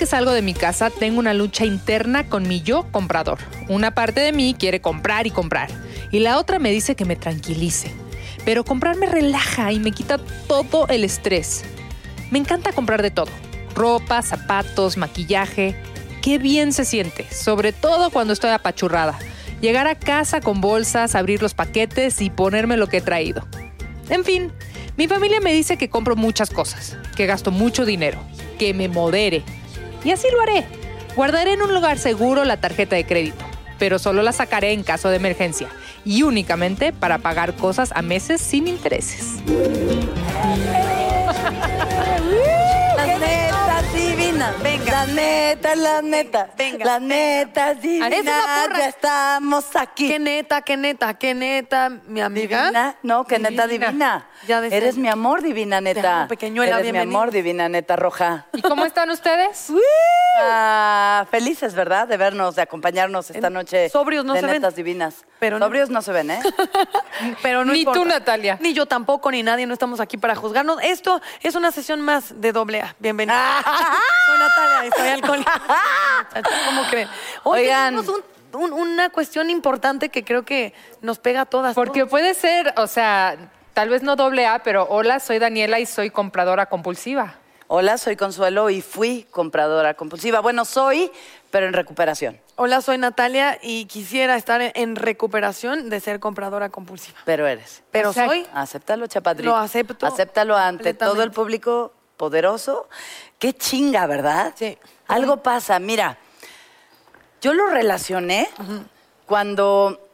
Que salgo de mi casa tengo una lucha interna con mi yo comprador. Una parte de mí quiere comprar y comprar y la otra me dice que me tranquilice. Pero comprar me relaja y me quita todo el estrés. Me encanta comprar de todo. Ropa, zapatos, maquillaje. Qué bien se siente, sobre todo cuando estoy apachurrada. Llegar a casa con bolsas, abrir los paquetes y ponerme lo que he traído. En fin, mi familia me dice que compro muchas cosas, que gasto mucho dinero, que me modere. Y así lo haré. Guardaré en un lugar seguro la tarjeta de crédito, pero solo la sacaré en caso de emergencia y únicamente para pagar cosas a meses sin intereses. Venga. Las netas, las netas. Venga. Las netas Es divinas, porra. ya estamos aquí. Qué neta, qué neta, qué neta, mi amiga. ¿Divina? No, que neta Divina. divina. Ya decía Eres mi amor divina, neta. pequeñuela, Eres mi amor divina, neta roja. ¿Y cómo están ustedes? Ah, felices, ¿verdad? De vernos, de acompañarnos esta noche. sobrios no de se ven. netas divinas. Pero no- sobrios no se ven, ¿eh? Pero no Ni importa. tú, Natalia. Ni yo tampoco, ni nadie, no estamos aquí para juzgarnos. Esto es una sesión más de doble A. Bienvenida. Soy Natalia, estoy alcohólica. ¿Cómo creen? Hoy Oigan. tenemos un- un- una cuestión importante que creo que nos pega a todas. Porque puede ser, o sea, tal vez no doble A, pero hola, soy Daniela y soy compradora compulsiva. Hola, soy Consuelo y fui compradora compulsiva. Bueno, soy, pero en recuperación. Hola, soy Natalia y quisiera estar en- en recuperación de ser compradora compulsiva. Pero eres. Pero O sea, soy. Acéptalo, chapadrito. Lo acepto Acéptalo ante todo el público poderoso. Qué chinga, ¿verdad? Sí. Algo pasa. Mira, yo lo relacioné cuando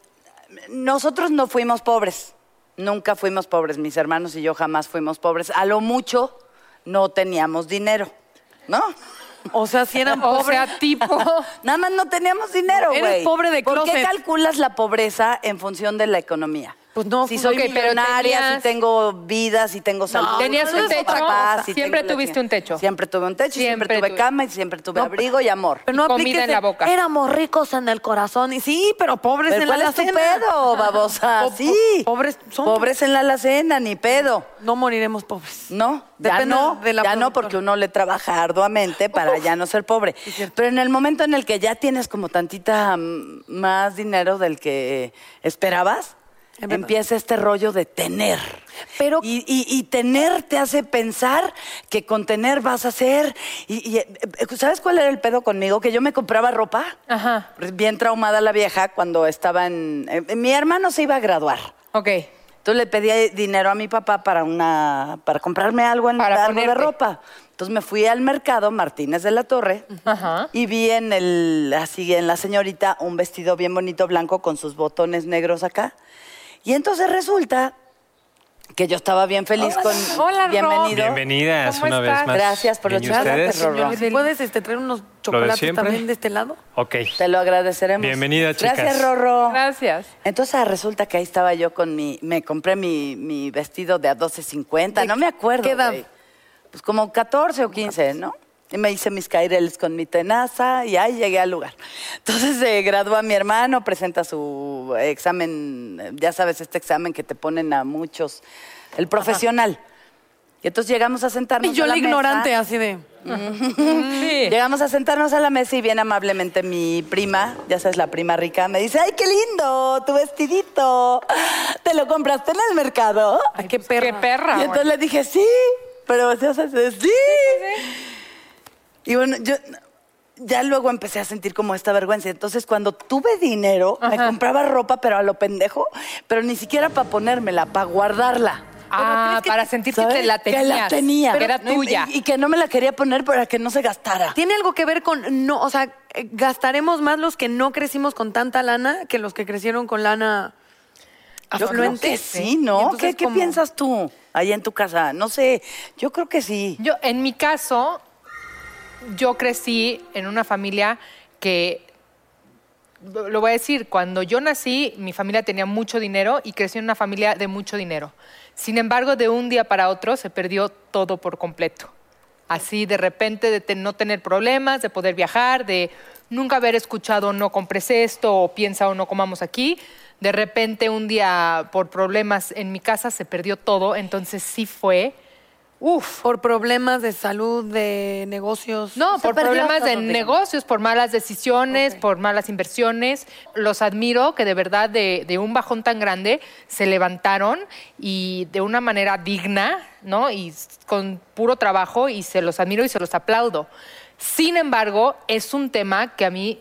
nosotros no fuimos pobres. Nunca fuimos pobres. Mis hermanos y yo jamás fuimos pobres. A lo mucho no teníamos dinero, ¿no? O sea, si eran O pobres. sea, tipo, Nada más no teníamos dinero, Eres güey. pobre de ¿Por qué calculas la pobreza en función de la economía? Pues no, si pues, soy ok, pero millonaria, tenías- si tengo vida, si tengo salud. Tenías si un tengo techo, papás, si siempre tuviste un techo. Siempre tuve un techo, siempre, Siempre tuve tuve- cama y siempre tuve No, abrigo y amor. Pero no Y comida en la boca. Éramos ricos en el corazón. Y sí, pero pobres ¿Pero en la ¿Cuál es tu alacena. pedo, babosa? Po- po- sí. pobres son- Pobres en la alacena, ni pedo. No moriremos pobres. No, ya Depende no, de la ya no, porque uno le trabaja arduamente para ya no ser pobre. Pero en el momento en el que ya tienes como tantita mm, más dinero del que esperabas. Empieza este rollo de tener. Pero- y, y- y tener te hace pensar que con tener vas a. Y, y, eh, eh, ¿Sabes cuál era el pedo conmigo? Que yo me compraba ropa. Ajá. Bien traumada la vieja cuando estaba en. eh, mi hermano se iba a graduar. ok. Entonces le pedí dinero a mi papá para una para comprarme algo en Para algo de ropa. Entonces me fui al mercado Martínez de la Torre Ajá. y vi en el así en la señorita un vestido bien bonito blanco con sus botones negros acá. Y entonces resulta que yo estaba bien feliz con Hola, bienvenido. Bienvenidas ¿Cómo una estás? vez más. Gracias por los Bien, ¿y chocolates, ustedes? Rorro. ¿Puedes este, traer unos chocolates también de este lado? Ok. Te lo agradeceremos. Bienvenida, chicas. Gracias, Rorro. Gracias. Entonces ah, resulta que ahí estaba yo con mi, me compré mi, mi vestido de a 12.50, no me acuerdo. qué edad? Pues como 14 o 15, ¿no? Y me hice mis caireles con mi tenaza y ahí llegué al lugar. Entonces se gradúa mi hermano, presenta su examen, ya sabes, este examen que te ponen a muchos, el profesional. Y entonces llegamos a sentarnos Y yo a la la ignorante, mesa. así de... Sí. Llegamos a sentarnos a la mesa y bien amablemente mi prima, ya sabes, la prima rica, me dice, ¡ay, qué lindo! Tu vestidito. ¿Te lo compraste en el mercado? Ay, qué perra. Qué perra. y entonces le dije, sí, pero ya sabes, sí. Y bueno, yo ya luego empecé a sentir como esta vergüenza. Entonces, cuando tuve dinero, me compraba ropa, pero a lo pendejo, pero ni siquiera para ponérmela, para guardarla. Ah, ¿crees que para te- sentirte ¿Sabes? que la tenías. Que la tenía. Que era No, y- tuya. Y, y que no me la quería poner para que no se gastara. Tiene algo que ver con, no, o sea, eh, gastaremos más los que no crecimos con tanta lana que los que crecieron con lana Yo creo afluente. que sí, ¿no? entonces, ¿Qué, qué piensas tú ahí en tu casa? No sé, yo creo que sí. Yo, en mi caso, yo crecí en una familia que, lo voy a decir, cuando yo nací, mi familia tenía mucho dinero y crecí en una familia de mucho dinero. Sin embargo, de un día para otro se perdió todo por completo. Así de repente de no tener problemas, de poder viajar, de nunca haber escuchado no compres esto o piensa o no comamos aquí. De repente un día por problemas en mi casa se perdió todo, entonces sí fue, uff, Por problemas de salud, de negocios. no, por problemas de negocios, por malas decisiones, por malas inversiones. Los admiro que de verdad de, de un bajón tan grande se levantaron y de una manera digna, ¿no? Y con puro trabajo y se los admiro y se los aplaudo. Sin embargo, es un tema que a mí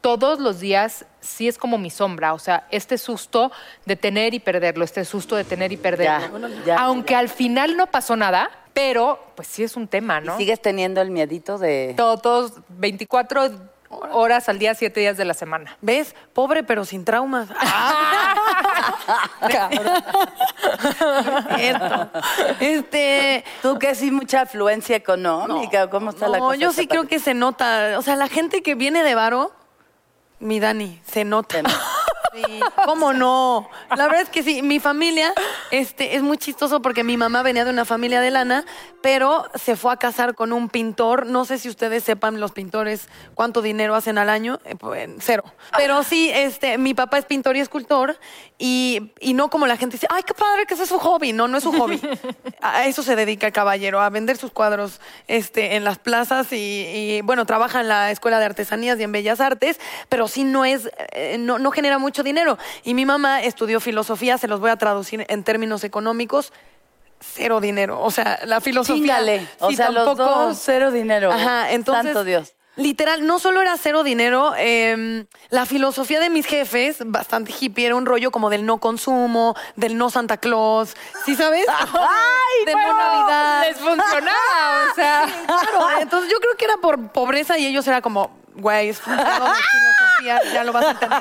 todos los días sí es como mi sombra, o sea, este susto de tener y perderlo, este susto de tener y perderlo. Ya, ya. Aunque al final no pasó nada, pero pues sí es un tema, ¿no? ¿Y sigues teniendo el miedito de... Todos 24 horas al día, 7 días de la semana. ¿Ves? Pobre pero sin traumas. Este, ¿Tú que sí mucha afluencia económica? ¿Cómo está la no, cosa? yo sí creo que se nota. O sea, la gente que viene de varo, mi Dani, se nota. Sí, ¿Cómo no? La verdad es que sí, mi familia este, es muy chistoso porque mi mamá venía de una familia de lana, pero se fue a casar con un pintor. No sé si ustedes sepan los pintores cuánto dinero hacen al año. Eh, pues, cero. Pero sí, este, mi papá es pintor y escultor y, y no como la gente dice, ay, qué padre que ese es su hobby. No, no es su hobby. A eso se dedica el caballero, a vender sus cuadros este, en las plazas y, y, bueno, trabaja en la Escuela de Artesanías y en Bellas Artes, pero sí no es, eh, no, no genera mucho dinero. Y mi mamá estudió filosofía, se los voy a traducir en términos económicos. Cero dinero. O sea, la filosofía. Chíngale. O sea, los tampoco- dos, cero dinero. Ajá, entonces. Santo Dios. Literal, no solo era cero dinero, eh, la filosofía de mis jefes, bastante hippie, era un rollo como del no consumo, del no Santa Claus, ¿sí sabes? ¡Ay, de no bueno! Navidad. Les funcionaba, o sea. Claro, entonces yo creo que era por pobreza y ellos era como, güey, es un filosofía, ya lo vas a entender.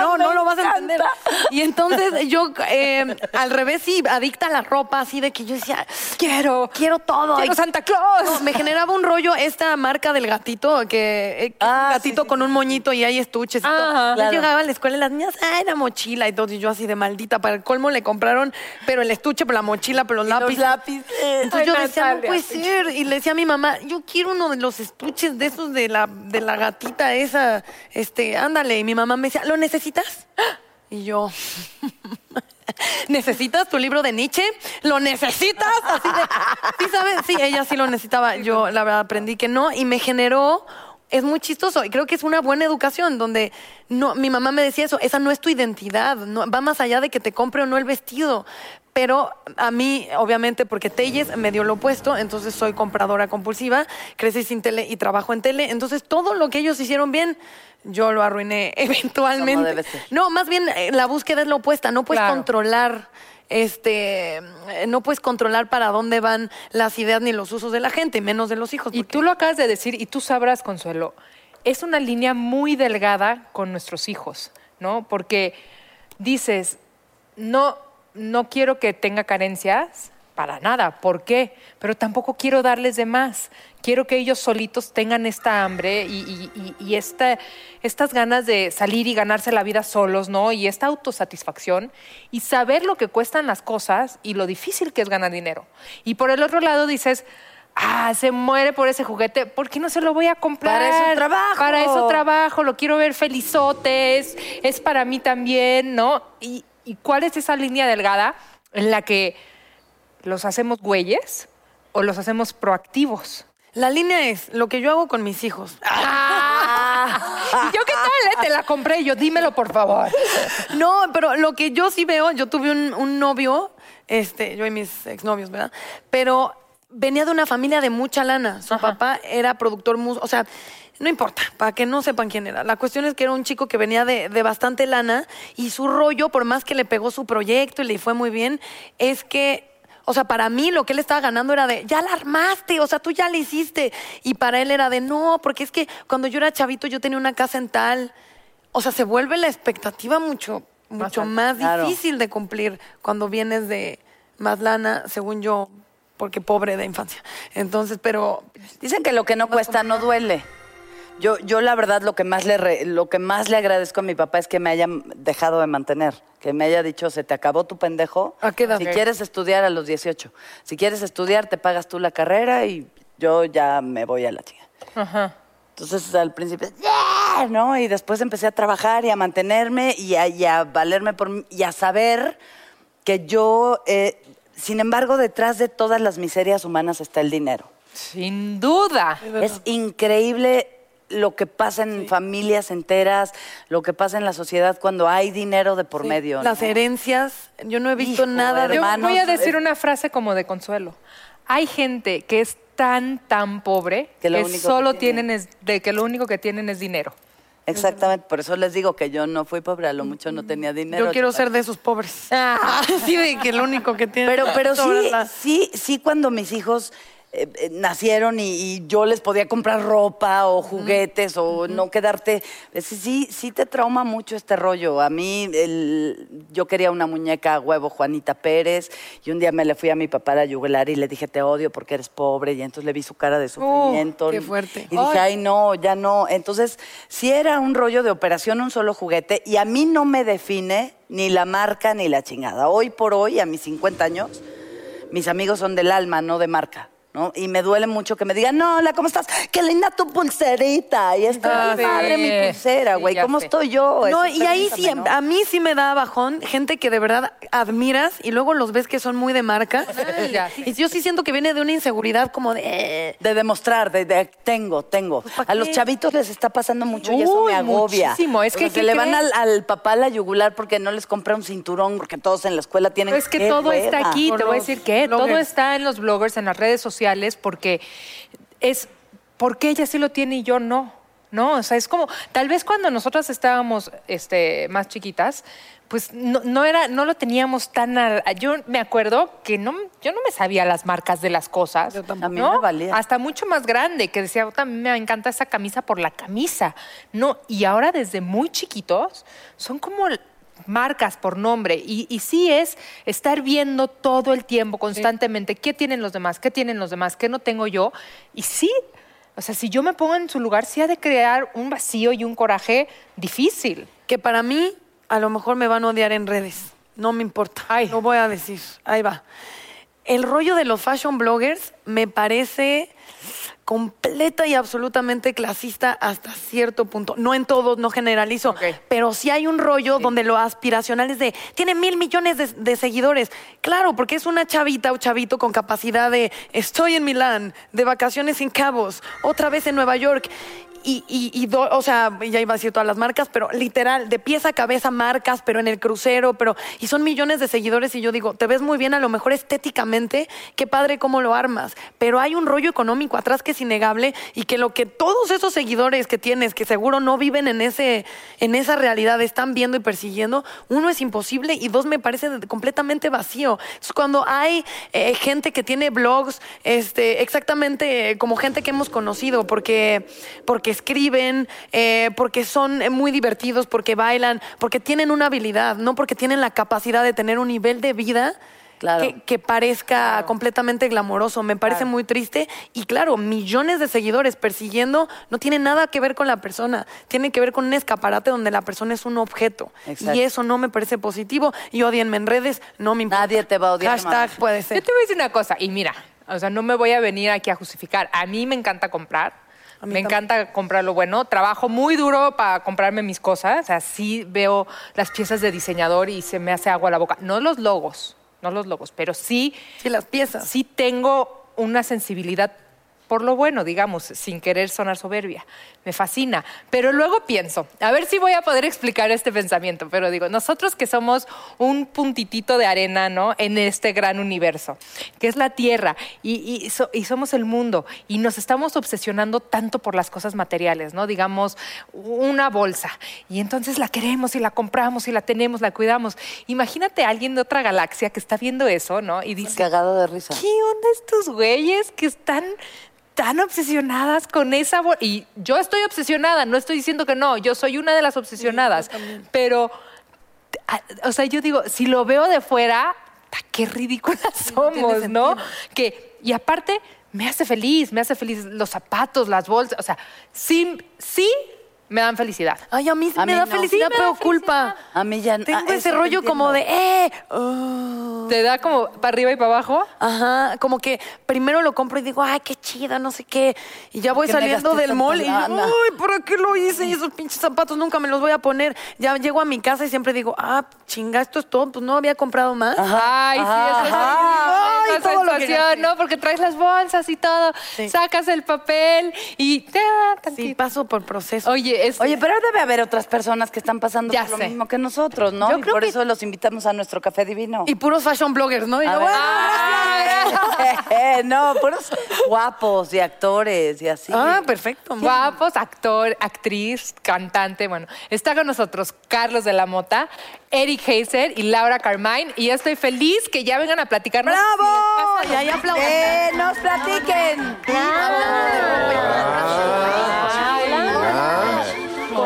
No, no lo vas a entender. Y entonces yo, eh, al revés, sí, adicta a la ropa, así de que yo decía, quiero, quiero todo. ¡Quiero Santa Claus! no, me generaba un rollo esta marca del gatito, que, eh, que Ah, un gatito sí, sí, con un moñito y hay estuches y todo. Yo Claro. llegaba a la escuela y las niñas, ay, la mochila y todo. Y yo así de maldita. Para el colmo le compraron, pero el estuche, pero la mochila, pero los Los lápices. lápices. Entonces yo decía, no puede ser. Y le decía a mi mamá, yo quiero uno de los estuches de esos de la, de la gatita esa. Este, ándale. Y mi mamá me decía, ¿lo necesitas? Y yo, ¿necesitas tu libro de Nietzsche? ¿Lo necesitas? Así de, sí, ¿sabes? Sí, ella sí lo necesitaba. Yo, la verdad, aprendí que no. Y me generó es muy chistoso y creo que es una buena educación donde no, mi mamá me decía eso, esa no es tu identidad, no, va más allá de que te compre o no el vestido. Pero a mí, obviamente, porque Telles me dio lo opuesto, entonces soy compradora compulsiva, crecí sin tele y trabajo en tele, entonces todo lo que ellos hicieron bien, yo lo arruiné eventualmente. Como debe ser. No, más bien eh, la búsqueda es la opuesta, no puedes Claro. controlar este eh, no puedes controlar para dónde van las ideas ni los usos de la gente, menos de los hijos. Y porque- tú lo acabas de decir y tú sabrás, Consuelo, es una línea muy delgada con nuestros hijos, ¿no? Porque dices, no, no quiero que tenga carencias para nada. ¿Por qué? Pero tampoco quiero darles de más. Quiero que ellos solitos tengan esta hambre y, y- y- y esta- estas ganas de salir y ganarse la vida solos, ¿no? Y esta autosatisfacción y saber lo que cuestan las cosas y lo difícil que es ganar dinero. Y por el otro lado dices, ah, se muere por ese juguete, ¿por qué no se lo voy a comprar? Para eso trabajo. Para eso trabajo, lo quiero ver felizote, es, es para mí también, ¿no? Y, ¿Y cuál es esa línea delgada en la que los hacemos güeyes o los hacemos proactivos? La línea es lo que yo hago con mis hijos. ¿Y yo qué tal? eh? Te la compré. Yo, dímelo, por favor. No, pero lo que yo sí veo, yo tuve un, un novio, este, yo y mis exnovios, ¿verdad? Pero venía de una familia de mucha lana. Su papá era productor músico, o sea, no importa, para que no sepan quién era. La cuestión es que era un chico que venía de, de bastante lana y su rollo, por más que le pegó su proyecto y le fue muy bien, es que o sea, para mí lo que él estaba ganando era de, ya la armaste, o sea, tú ya la hiciste. Y para él era de, no, porque es que cuando yo era chavito yo tenía una casa en tal. O sea, se vuelve la expectativa mucho, mucho más claro. difícil de cumplir cuando vienes de más lana, según yo, porque pobre de infancia. Entonces, pero Dicen que lo que no cuesta no duele. Yo, yo la verdad lo que más le re- lo que más le agradezco a mi papá es que me haya dejado de mantener, que me haya dicho se te acabó tu pendejo. ¿A qué edad? Si quieres estudiar a los 18, si quieres estudiar te pagas tú la carrera y yo ya me voy a la chica. Ajá. Entonces al principio, "Yeah", ¿no? Y después empecé a trabajar y a mantenerme y a, y a valerme por mí y a saber que yo, eh, sin embargo, detrás de todas las miserias humanas está el dinero. Sin duda. Es increíble lo que pasa en familias enteras, lo que pasa en la sociedad cuando hay dinero de por medio. las ¿no? herencias, yo no he visto Hijo, nada de Yo voy a decir una frase como de consuelo. Hay gente que es tan, tan pobre Que solo tiene- tienen es, de que lo único que tienen es dinero. Exactamente, por eso les digo que yo no fui pobre, a lo mucho no tenía dinero. Yo quiero ser de esos pobres. sí, de que lo único que tiene. Pero, pero sí, sí, sí, cuando mis hijos eh, eh, nacieron y, y yo les podía comprar ropa o juguetes o no quedarte. es que sí, sí te trauma mucho este rollo. A mí, el- yo quería una muñeca a huevo Juanita Pérez y un día me le fui a mi papá a la yugular y le dije, te odio porque eres pobre. Y entonces le vi su cara de sufrimiento. qué fuerte. Y dije, ay, no, ya no. Entonces, sí era un rollo de operación, un solo juguete. Y a mí no me define ni la marca ni la chingada. Hoy por hoy, a mis 50 años, mis amigos son del alma, no de marca. ¿No? Y me duele mucho que me digan, no, hola, ¿cómo estás? Qué linda tu pulserita. Y está Ah, padre sí. mi pulsera, güey. ¿Cómo sé. estoy yo? No, Eso y ahí sí, a mí sí me da bajón, gente que de verdad admiras y luego los ves que son muy de marca. Ya. Y yo sí siento que viene de una inseguridad como de... eh, De demostrar, de, de- tengo, tengo. ¿pa' a los chavitos les está pasando mucho y eso me agobia. muchísimo. Es que, ¿qué le van al, al papá a la yugular porque no les compra un cinturón, porque todos en la escuela tienen. Pero es que ¡Qué todo está aquí, Por te voy a decir que todo está en los bloggers, en las redes sociales, porque es, ¿por qué ella sí lo tiene y yo no? No, o sea, es como, tal vez cuando nosotras estábamos este, más chiquitas, pues no, no era, no lo teníamos tan yo me acuerdo que no, yo no me sabía las marcas de las cosas. Yo tampoco. Valía. Hasta mucho más grande, que decía, "Puta, a mí me encanta esa camisa por la camisa. No, y ahora desde muy chiquitos son como marcas por nombre. Y, y sí es estar viendo todo el tiempo, constantemente, qué tienen los demás, qué tienen los demás, qué no tengo yo. Y sí, o sea, si yo me pongo en su lugar, sí ha de crear un vacío y un coraje difícil. que para mí a lo mejor me van a odiar en redes. No me importa. Ay. Lo voy a decir. Ahí va. El rollo de los fashion bloggers me parece completa y absolutamente clasista hasta cierto punto. No en todos, no generalizo, pero sí hay un rollo donde lo aspiracional es de, tiene mil millones de, de seguidores. Claro, porque es una chavita o chavito con capacidad de, estoy en Milán, de vacaciones en Cabos, otra vez en Nueva York. Y, y, y o sea, ya iba a decir todas las marcas, pero literal, de pies a cabeza marcas, pero en el crucero, pero, y son millones de seguidores y yo digo, te ves muy bien a lo mejor estéticamente, qué padre cómo lo armas, pero hay un rollo económico atrás que es innegable y que lo que todos esos seguidores que tienes, que seguro no viven en, ese, en esa realidad, están viendo y persiguiendo, uno es imposible y dos me parece completamente vacío. Es cuando hay eh, gente que tiene blogs, este, exactamente como gente que hemos conocido, porque, porque porque escriben, eh, porque son eh, muy divertidos, porque bailan, porque tienen una habilidad, no porque tienen la capacidad de tener un nivel de vida Claro. que, que parezca completamente glamoroso. Me parece muy triste. Y claro, millones de seguidores persiguiendo no tiene nada que ver con la persona. Tiene que ver con un escaparate donde la persona es un objeto. Exacto. Y eso no me parece positivo. Y odienme en redes, no me importa. Nadie te va a odiar, Hashtag puede Yo ser. te voy a decir una cosa, y mira, o sea, no me voy a venir aquí a justificar. A mí me encanta comprar. Me también. encanta comprar lo bueno. Trabajo muy duro para comprarme mis cosas. O sea, sí veo las piezas de diseñador y se me hace agua a la boca. No los logos, no los logos, pero sí, Sí, las piezas. sí tengo una sensibilidad por lo bueno, digamos, sin querer sonar soberbia. Me fascina. Pero luego pienso, a ver si voy a poder explicar este pensamiento, pero digo, nosotros que somos un puntitito de arena, ¿no? En este gran universo, que es la Tierra, y, y so- y somos el mundo, y nos estamos obsesionando tanto por las cosas materiales, ¿no? Digamos, una bolsa, y entonces la queremos y la compramos y la tenemos, la cuidamos. Imagínate a alguien de otra galaxia que está viendo eso, ¿no? Y dice, Cagado de risa. ¿qué onda estos güeyes que están tan obsesionadas con esa bolsa? Y yo estoy obsesionada, no estoy diciendo que no, yo soy una de las obsesionadas, pero, o sea, yo digo, si lo veo de fuera, qué ridículas somos, ¿no? Que, y aparte, me hace feliz, me hace feliz los zapatos, las bolsas, o sea, sí, sí me dan felicidad. Ay, a mí sí A me mí da no. felicidad, Sí me da pero culpa. A mí ya Tengo ah, ese eso te rollo como de, entiendo. eh. oh. ¿Te da como para arriba y para abajo? Ajá, como que primero lo compro y digo, ay, qué chida, no sé qué. Y ya voy qué me saliendo gasté del tanta mall y lana? ay, ¿para qué lo hice? Y esos pinches zapatos nunca me los voy a poner. Ya llego a mi casa y siempre digo, ah, chinga, esto es todo, pues no había comprado más. Ay, sí, Ajá, esa, ajá. Ay, todo lo que sensación, gasté. ¿no? Porque traes las bolsas y todo, Sí. sacas el papel y... ta, Sí, tantito. paso por proceso. Oye, es... Oye, pero debe haber otras personas que están pasando Ya por lo mismo que nosotros, ¿no? Yo y creo por que- eso los invitamos a nuestro café divino. Y puros fashion bloggers, ¿no? Y A yo, ver. "Ah, no, puros guapos y actores y así. Ah, perfecto. Guapos, actor, actriz, cantante, bueno. Está con nosotros Carlos de la Mota, Eric Heiser y Laura Carmine. Y yo estoy feliz que ya vengan a platicarnos. ¡Bravo! Y ahí aplauden. ¡Que nos platiquen! Hola,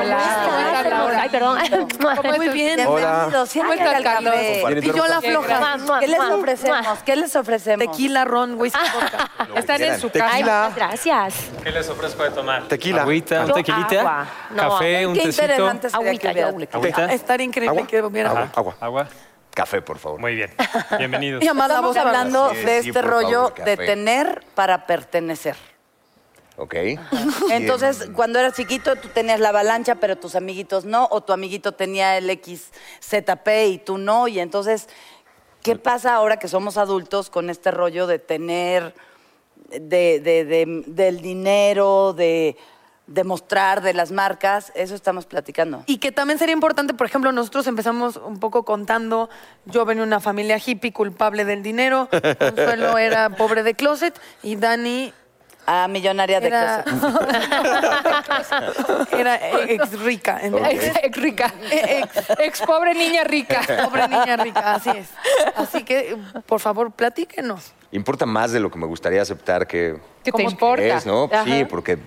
hola, Laura. Ay, perdón. Muy bien. Bienvenidos. ¿Cómo siempre estás, al Carlos? café. Y yo la floja. ¿Qué les ofrecemos? ¿Qué les ofrecemos? Tequila, ron, whisky, vodka. Están en su Ay, casa. muchas gracias. ¿Qué les ofrezco de tomar? Tequila. Agüita, un tequilita, café, un Qué tecito. Agüita, agüita. Estar increíble ¿Agua? que. Agua, agua. Agua. Café, por favor. Muy bien. Bienvenidos. Y además Estamos hablando. de sí, este rollo favor, de tener para pertenecer. Ok. Entonces, cuando eras chiquito, tú tenías la avalancha, pero tus amiguitos no, o tu amiguito tenía el XZP y tú no. Y entonces, ¿qué pasa ahora que somos adultos con este rollo de tener, de, de- de- del dinero, de demostrar de las marcas? Eso estamos platicando. Y que también sería importante, por ejemplo, nosotros empezamos un poco contando, yo venía de una familia hippie culpable del dinero, Consuelo era pobre de closet y Dani Ah, millonaria de era, closet. era ex rica. Ex, ex rica. Ex. Ex pobre niña rica. Pobre niña rica, así es. Así que, por favor, platíquenos. Importa más de lo que me gustaría aceptar que, ¿Qué te importa? es, ¿no? Ajá. Sí, porque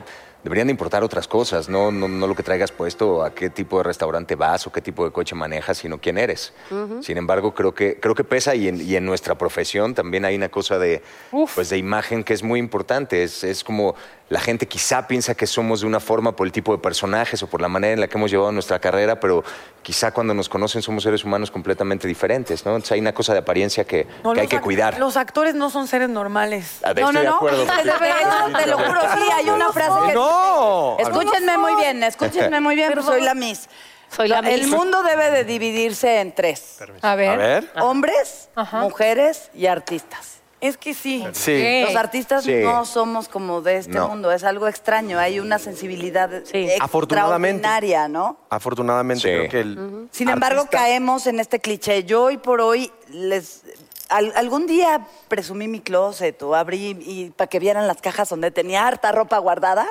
deberían de importar otras cosas, ¿no? No, no lo que traigas puesto, a qué tipo de restaurante vas o qué tipo de coche manejas, sino quién eres. Sin embargo, creo que, creo que pesa y en, y en nuestra profesión también hay una cosa de, Uf. pues, de imagen que es muy importante. Es, es como la gente quizá piensa que somos de una forma por el tipo de personajes o por la manera en la que hemos llevado nuestra carrera, pero quizá cuando nos conocen somos seres humanos completamente diferentes, ¿no? Entonces hay una cosa de apariencia que, No, que hay que cuidar. Los actores no son seres normales. A ver, No, no, de no. acuerdo. Verdad, te lo juro, sí, hay una frase que. No. Escúchenme muy bien, escúchenme muy bien, pues soy la Miss. Soy la El mundo debe de dividirse en tres. A ver. A ver. Hombres, mujeres y artistas. Es que sí. Sí. Los artistas Sí. no somos como de este No. mundo, es algo extraño, hay una sensibilidad Sí. Afortunadamente. extraordinaria, ¿no? Afortunadamente Sí. creo que el Sin embargo, artista- caemos en este cliché. Yo hoy por hoy les al- algún día presumí mi closet o abrí y para que vieran las cajas donde tenía harta ropa guardada.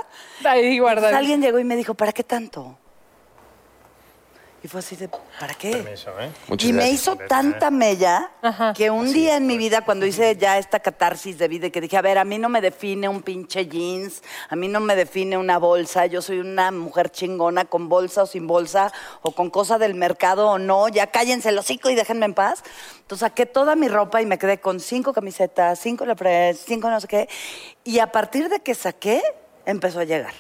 Ahí guardado. alguien llegó y me dijo, ¿para qué tanto? Y fue así de, ¿para qué? Permiso, ¿eh? Muchas y me gracias. hizo tanta mella Ajá. que un día en mi vida, cuando hice ya esta catarsis de vida, que dije, a ver, a mí no me define un pinche jeans, a mí no me define una bolsa, yo soy una mujer chingona con bolsa o sin bolsa, o con cosa del mercado o no, ya cállense el hocico y déjenme en paz. Entonces saqué toda mi ropa y me quedé con cinco camisetas, cinco Lepres, cinco no sé qué. Y a partir de que saqué, empezó a llegar,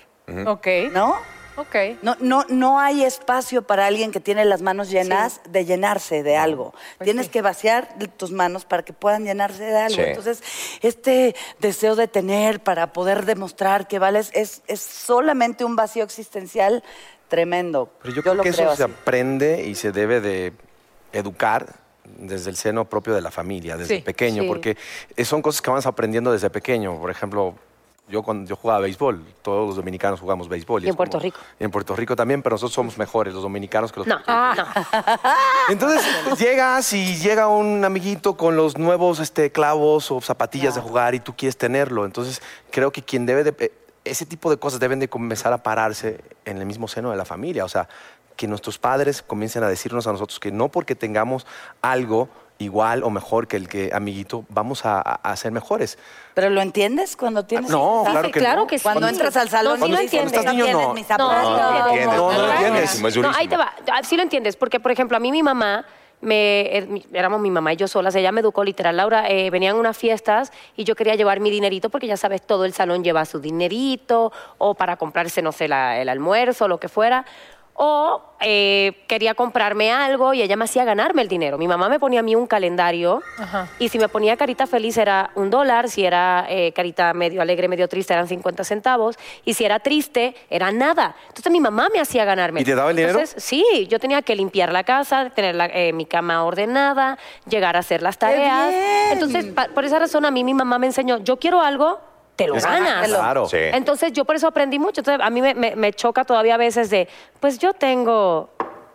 Ok. ¿no? Ok. No, no, no hay espacio para alguien que tiene las manos llenas de llenarse de algo. Pues Tienes sí. que vaciar tus manos para que puedan llenarse de algo. Sí. Entonces, este deseo de tener para poder demostrar que vales es, es solamente un vacío existencial tremendo. Pero yo, creo lo que creo eso se aprende y se debe de educar desde el seno propio de la familia, desde Sí, pequeño, sí. porque son cosas que vas aprendiendo desde pequeño. Por ejemplo, yo cuando yo jugaba béisbol, todos los dominicanos jugamos béisbol. Y en Puerto como- Rico. Y en Puerto Rico también, pero nosotros somos mejores los dominicanos que los No, no. Entonces llegas y llega un amiguito con los nuevos este, clavos o zapatillas de jugar y tú quieres tenerlo. Entonces creo que quien debe de... eh, Ese tipo de cosas deben de comenzar a pararse en el mismo seno de la familia. O sea, que nuestros padres comiencen a decirnos a nosotros que no porque tengamos algo igual o mejor que el que amiguito, vamos a, a- ser mejores. ¿Pero lo entiendes cuando tienes No, claro que claro no. que sí. Cuando entras al salón No, sí lo entiendes. Cuando estás niño, "¿Tienes no. mis No, zapatos?" no, No, no entiendes, no, no no entiendes. entiendes, es No, ahí te va. Ah, Sí lo entiendes, porque, por ejemplo, a mí mi mamá, me, eh, éramos mi mamá y yo solas, ella me educó literal. Laura, eh, venían unas fiestas y yo quería llevar mi dinerito porque ya sabes, todo el salón lleva su dinerito o para comprarse, no sé, la- el almuerzo, lo que fuera. O eh, quería comprarme algo y ella me hacía ganarme el dinero. Mi mamá me ponía a mí un calendario Ajá. y si me ponía carita feliz era un dólar, si era eh, carita medio alegre, medio triste eran 50 centavos y si era triste era nada. Entonces mi mamá me hacía ganarme. ¿Y te daba el dinero? Entonces, sí, yo tenía que limpiar la casa, tener la- eh, mi cama ordenada, llegar a hacer las tareas. bien! Entonces, pa- por esa razón a mí mi mamá me enseñó, yo quiero algo, te lo ganas. Claro. Sí. Entonces yo por eso aprendí mucho. Entonces a mí me, me- me choca todavía a veces de, pues yo tengo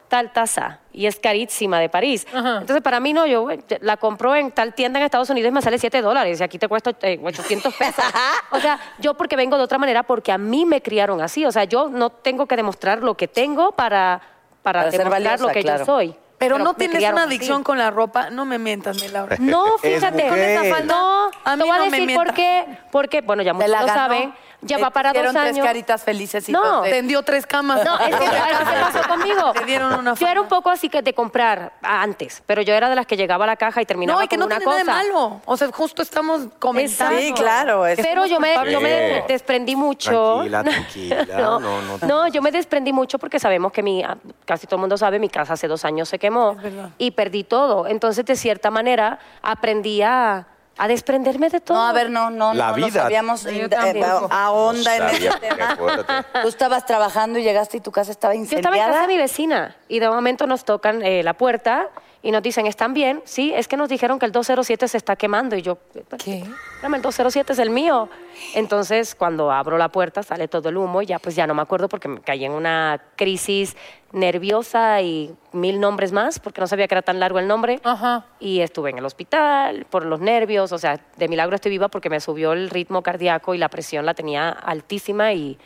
tal taza y es carísima de París. Ajá. Entonces para mí no, yo la compro en tal tienda en Estados Unidos y me sale 7 dólares y aquí te cuesta eh, 800 pesos. o sea, yo porque vengo de otra manera, porque a mí me criaron así. O sea, yo no tengo que demostrar lo que tengo para, para, Para ser demostrar valiosa, lo que claro. yo soy. Pero, no tienes criaron una adicción con la ropa. No me mientas, mi Laura. No, fíjate. Con esa falda, No, a mí te voy no a decir por qué. Porque, bueno, ya muchos lo saben. Ya va para dos pusieron tres años. caritas felices y No. Tendió tres camas. No, es que ¿sabes qué pasó conmigo? Te dieron una Yo era un poco así que de comprar antes, pero yo era de las que llegaba a la caja y terminaba No, y que con no una tiene cosa. nada de malo. O sea, justo estamos comentando. Sí, claro. es- Pero yo me, yo me desprendí mucho. Tranquila, tranquila. No, No, no, no, yo me desprendí mucho porque sabemos que mi, casi todo el mundo sabe, mi casa hace dos años se quemó y perdí todo. Entonces, de cierta manera, aprendí a, a desprenderme de todo. No, a ver, no, no, La no vida. Yo in- tampoco. eh, a onda en ese tema. fuerte. Tú estabas trabajando y llegaste y tu casa estaba Yo estaba incendiada. en casa de mi vecina y de momento nos tocan eh, la puerta y nos dicen, ¿están bien? Sí, es que nos dijeron que el 207 se está quemando y yo... ¿Qué? Espérame, el 207 es el mío. Entonces, cuando abro la puerta, sale todo el humo y ya pues ya no me acuerdo porque me caí en una crisis nerviosa y mil nombres más porque no sabía que era tan largo el nombre. Ajá. Y estuve en el hospital por los nervios, o sea, de milagro estoy viva porque me subió el ritmo cardíaco y la presión la tenía altísima y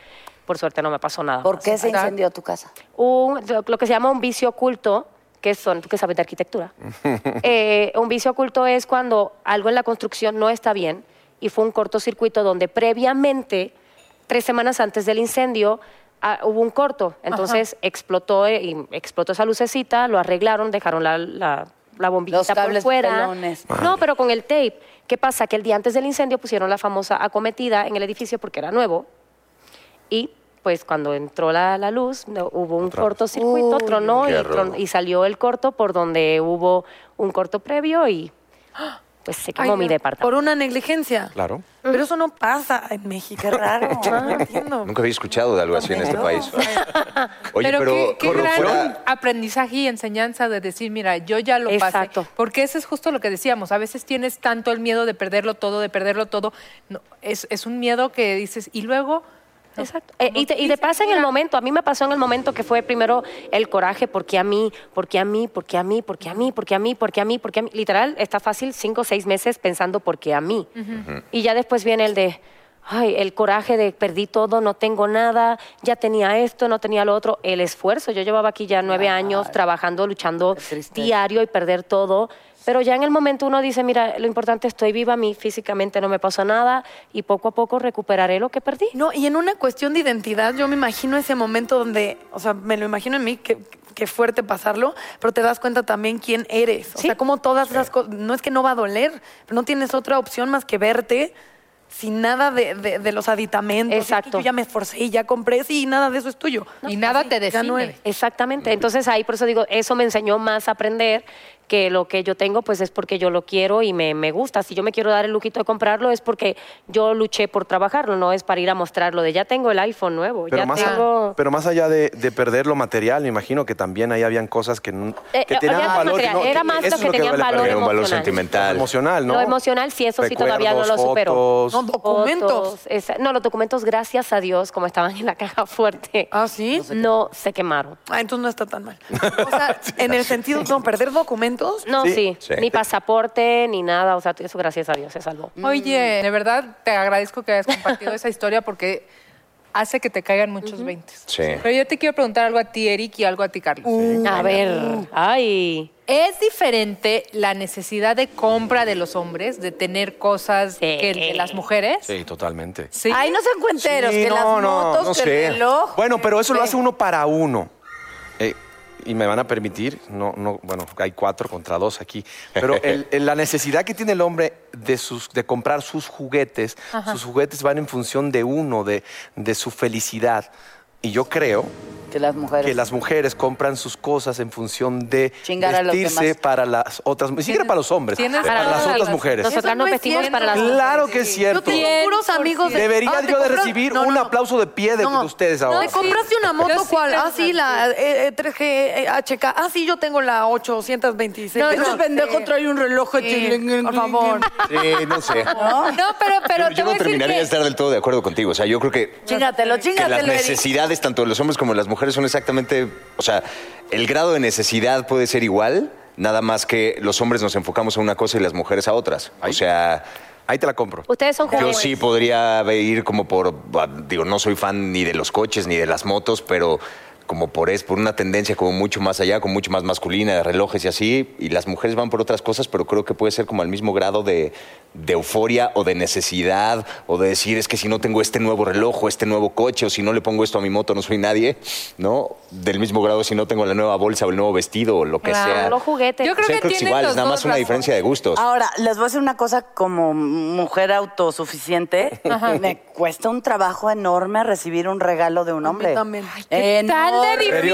por suerte no me pasó nada. ¿Por qué se incendió tu casa? un, lo que se llama un vicio oculto, que son, tú que sabes de arquitectura, Eh, un vicio oculto es cuando algo en la construcción no está bien y fue un cortocircuito donde previamente, tres semanas antes del incendio, ah, hubo un corto. Entonces explotó, eh, y explotó esa lucecita, lo arreglaron, dejaron la, la, la bombillita Los cables por fuera. pelones. No, pero con el tape. ¿Qué pasa? Que el día antes del incendio pusieron la famosa acometida en el edificio porque era nuevo. Y pues cuando entró la, la luz, no- hubo un cortocircuito, tronó Qué y, tron- y salió el corto por donde hubo un corto previo y pues se quemó Ay, mi no, departamento. Por una negligencia. Claro. Pero eso no pasa en México. Qué raro. No entiendo. Nunca había escuchado de algo así en este país. Oye, pero, pero, qué, gran fuera- aprendizaje y enseñanza de decir, mira, yo ya lo Exacto. pasé. Porque ese es justo lo que decíamos. A veces tienes tanto el miedo de perderlo todo, de perderlo todo. No, es, es un miedo que dices, y luego. No, Exacto. Eh, y, te, y pasa en el momento, a mí me pasó en el momento que fue primero el coraje, porque a mí, porque a mí, porque a mí, porque a mí, porque a mí, porque a mí, porque a mí. Literal, está fácil cinco o seis meses pensando porque a mí. Y ya después viene el de, ay, el coraje de perdí todo, no tengo nada, ya tenía esto, no tenía lo otro, el esfuerzo. Yo llevaba aquí ya nueve años trabajando, luchando diario y perder todo. Pero ya en el momento uno dice, mira, lo importante estoy viva, a mí físicamente no me pasa nada y poco a poco recuperaré lo que perdí. No, y en una cuestión de identidad, yo me imagino ese momento donde, o sea, me lo imagino en mí, que, que fuerte pasarlo, pero te das cuenta también quién eres. O Sí. sea, como todas esas cosas, no es que no va a doler, pero no tienes otra opción más que verte sin nada de, de- de los aditamentos. Es que Exacto. yo ya me esforcé y ya compré, sí, y nada de eso es tuyo. Y nada te no define. Exactamente. Entonces ahí por eso digo, eso me enseñó más a aprender que lo que yo tengo pues es porque yo lo quiero y me, me gusta. Si yo me quiero dar el lujito de comprarlo es porque yo luché por trabajarlo, no es para ir a mostrarlo de ya tengo el iPhone nuevo, Pero ya más, tengo... pero más allá de, de perder lo material, me imagino que también ahí habían cosas que, Eh, que eh, tenían valor. material, ¿no? era Que más lo que tenían valor un sentimental. Emocional, ¿no? Lo emocional, sí, eso sí todavía no lo supero. fotos. No, documentos. Fotos, esa- no, los documentos, gracias a Dios, como estaban en la caja fuerte, ¿Ah, sí? no se quemaron. Ah, entonces no está tan mal. O sea, en el sentido, no, perder documentos. No, Sí. sí, Sí. ni pasaporte, ni nada, o sea, eso gracias a Dios se salvó. Oye, de verdad te agradezco que hayas compartido esa historia porque hace que te caigan muchos veintes. Sí. Pero yo te quiero preguntar algo a ti, Eric, y algo a ti, Carlos. A ver, ay, ¿Es diferente la necesidad de compra de los hombres, de tener cosas Sí. que de las mujeres? Sí, totalmente. Sí. Ay, no sean cuenteros, Sí, que las no, motos, no que sé. el reloj. Bueno, pero eso lo hace uno para uno. Y me van a permitir, no, no, bueno, hay cuatro contra dos aquí, pero el- el- la necesidad que tiene el hombre de, sus, de comprar sus juguetes, sus juguetes van en función de uno, de, de su felicidad. Y yo creo Que las mujeres. que las mujeres compran sus cosas en función de Chingar vestirse para las otras, ni siquiera para los hombres, tienes para las la otras mujeres. nosotras no nos es vestimos para las Claro que es Yo cierto. tengo puros amigos de... Debería Ah, ¿te yo de recibir no, un no. aplauso de pie de, No. de ustedes ahora. ¿Te compraste una Yo moto cuál? Ah, sí, la eh, eh, 3G eh, HK. Ah, sí, yo tengo la 826. No, ese pendejo sí. trae un reloj. Por favor. Sí, no sé. No, pero, pero Yo, yo no terminaría que- de estar del todo de acuerdo contigo. O sea, yo creo que Chingatelo, que chingatelo. las necesidades tanto de los hombres como de las mujeres son exactamente, o sea, el grado de necesidad puede ser igual, nada más que los hombres nos enfocamos a una cosa y las mujeres a otras. O sea, Ahí te la compro. Ustedes son yo jóvenes. sí podría ir como por, digo, no soy fan ni de los coches ni de las motos, pero como por es por una tendencia como mucho más allá, con mucho más masculina, de relojes y así, y las mujeres van por otras cosas, pero creo que puede ser como al mismo grado de, de euforia o de necesidad, o de decir, es que si no tengo este nuevo reloj o este nuevo coche, o si no le pongo esto a mi moto, no soy nadie, ¿no? Del mismo grado si no tengo la nueva bolsa o el nuevo vestido o lo que Claro, sea. Los juguetes. Yo creo O sea, que creo que es igual, es nada más una razones. diferencia de gustos. Ahora, les voy a decir una cosa como mujer autosuficiente. Me cuesta un trabajo enorme recibir un regalo de un hombre. también. Ay, ¿Qué tal de difícil?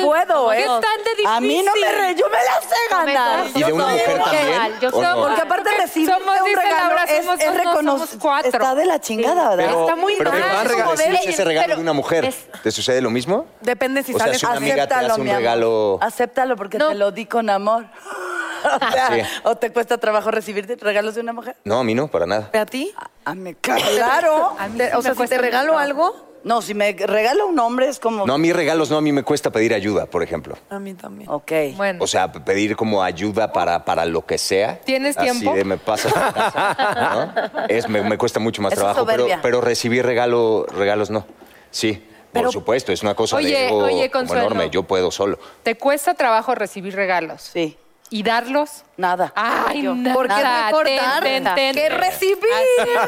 No puedo, ¿eh? ¿Qué tal de A mí no me difícil? re, yo me la sé ganar. ¿Y de una Yo mujer soy- también? Yo ¿O no? Porque aparte recibir somos, un dice regalo Laura, es, somos es dos, no, recono- somos cuatro. Está de la chingada, ¿verdad? Está muy pero mal. ¿qué más Es rega- como si de- es ese regalo pero- de una mujer? es- ¿Te sucede lo mismo? Depende si O sea, sales si una amiga te Acéptalo, hace un mi amor. regalo... Acéptalo porque No. te lo di con amor. o, sea, Sí. ¿o te cuesta trabajo recibir regalos de una mujer? No, a mí no, para nada. ¿A ti? A mí, claro. A mí Te- sí o me sea, si te regalo algo, No, si me regala un hombre es como... No, a mí regalos no, a mí me cuesta pedir ayuda, por ejemplo. a mí también. Ok. Bueno, O sea, pedir como ayuda para, para lo que sea. ¿Tienes Así tiempo? de me pasa. ¿no? Es, me, me cuesta mucho más Eso trabajo, pero, soberbia. pero recibir regalo, regalos no. Sí, Pero- por supuesto, es una cosa Oye, de ego oye, como Consuelo. enorme. Yo puedo solo. ¿te cuesta trabajo recibir regalos? Sí, ¿Y darlos? Nada. Ay, nada. ¿Por qué Ten, recortar? ten, ten. ¿Qué recibí?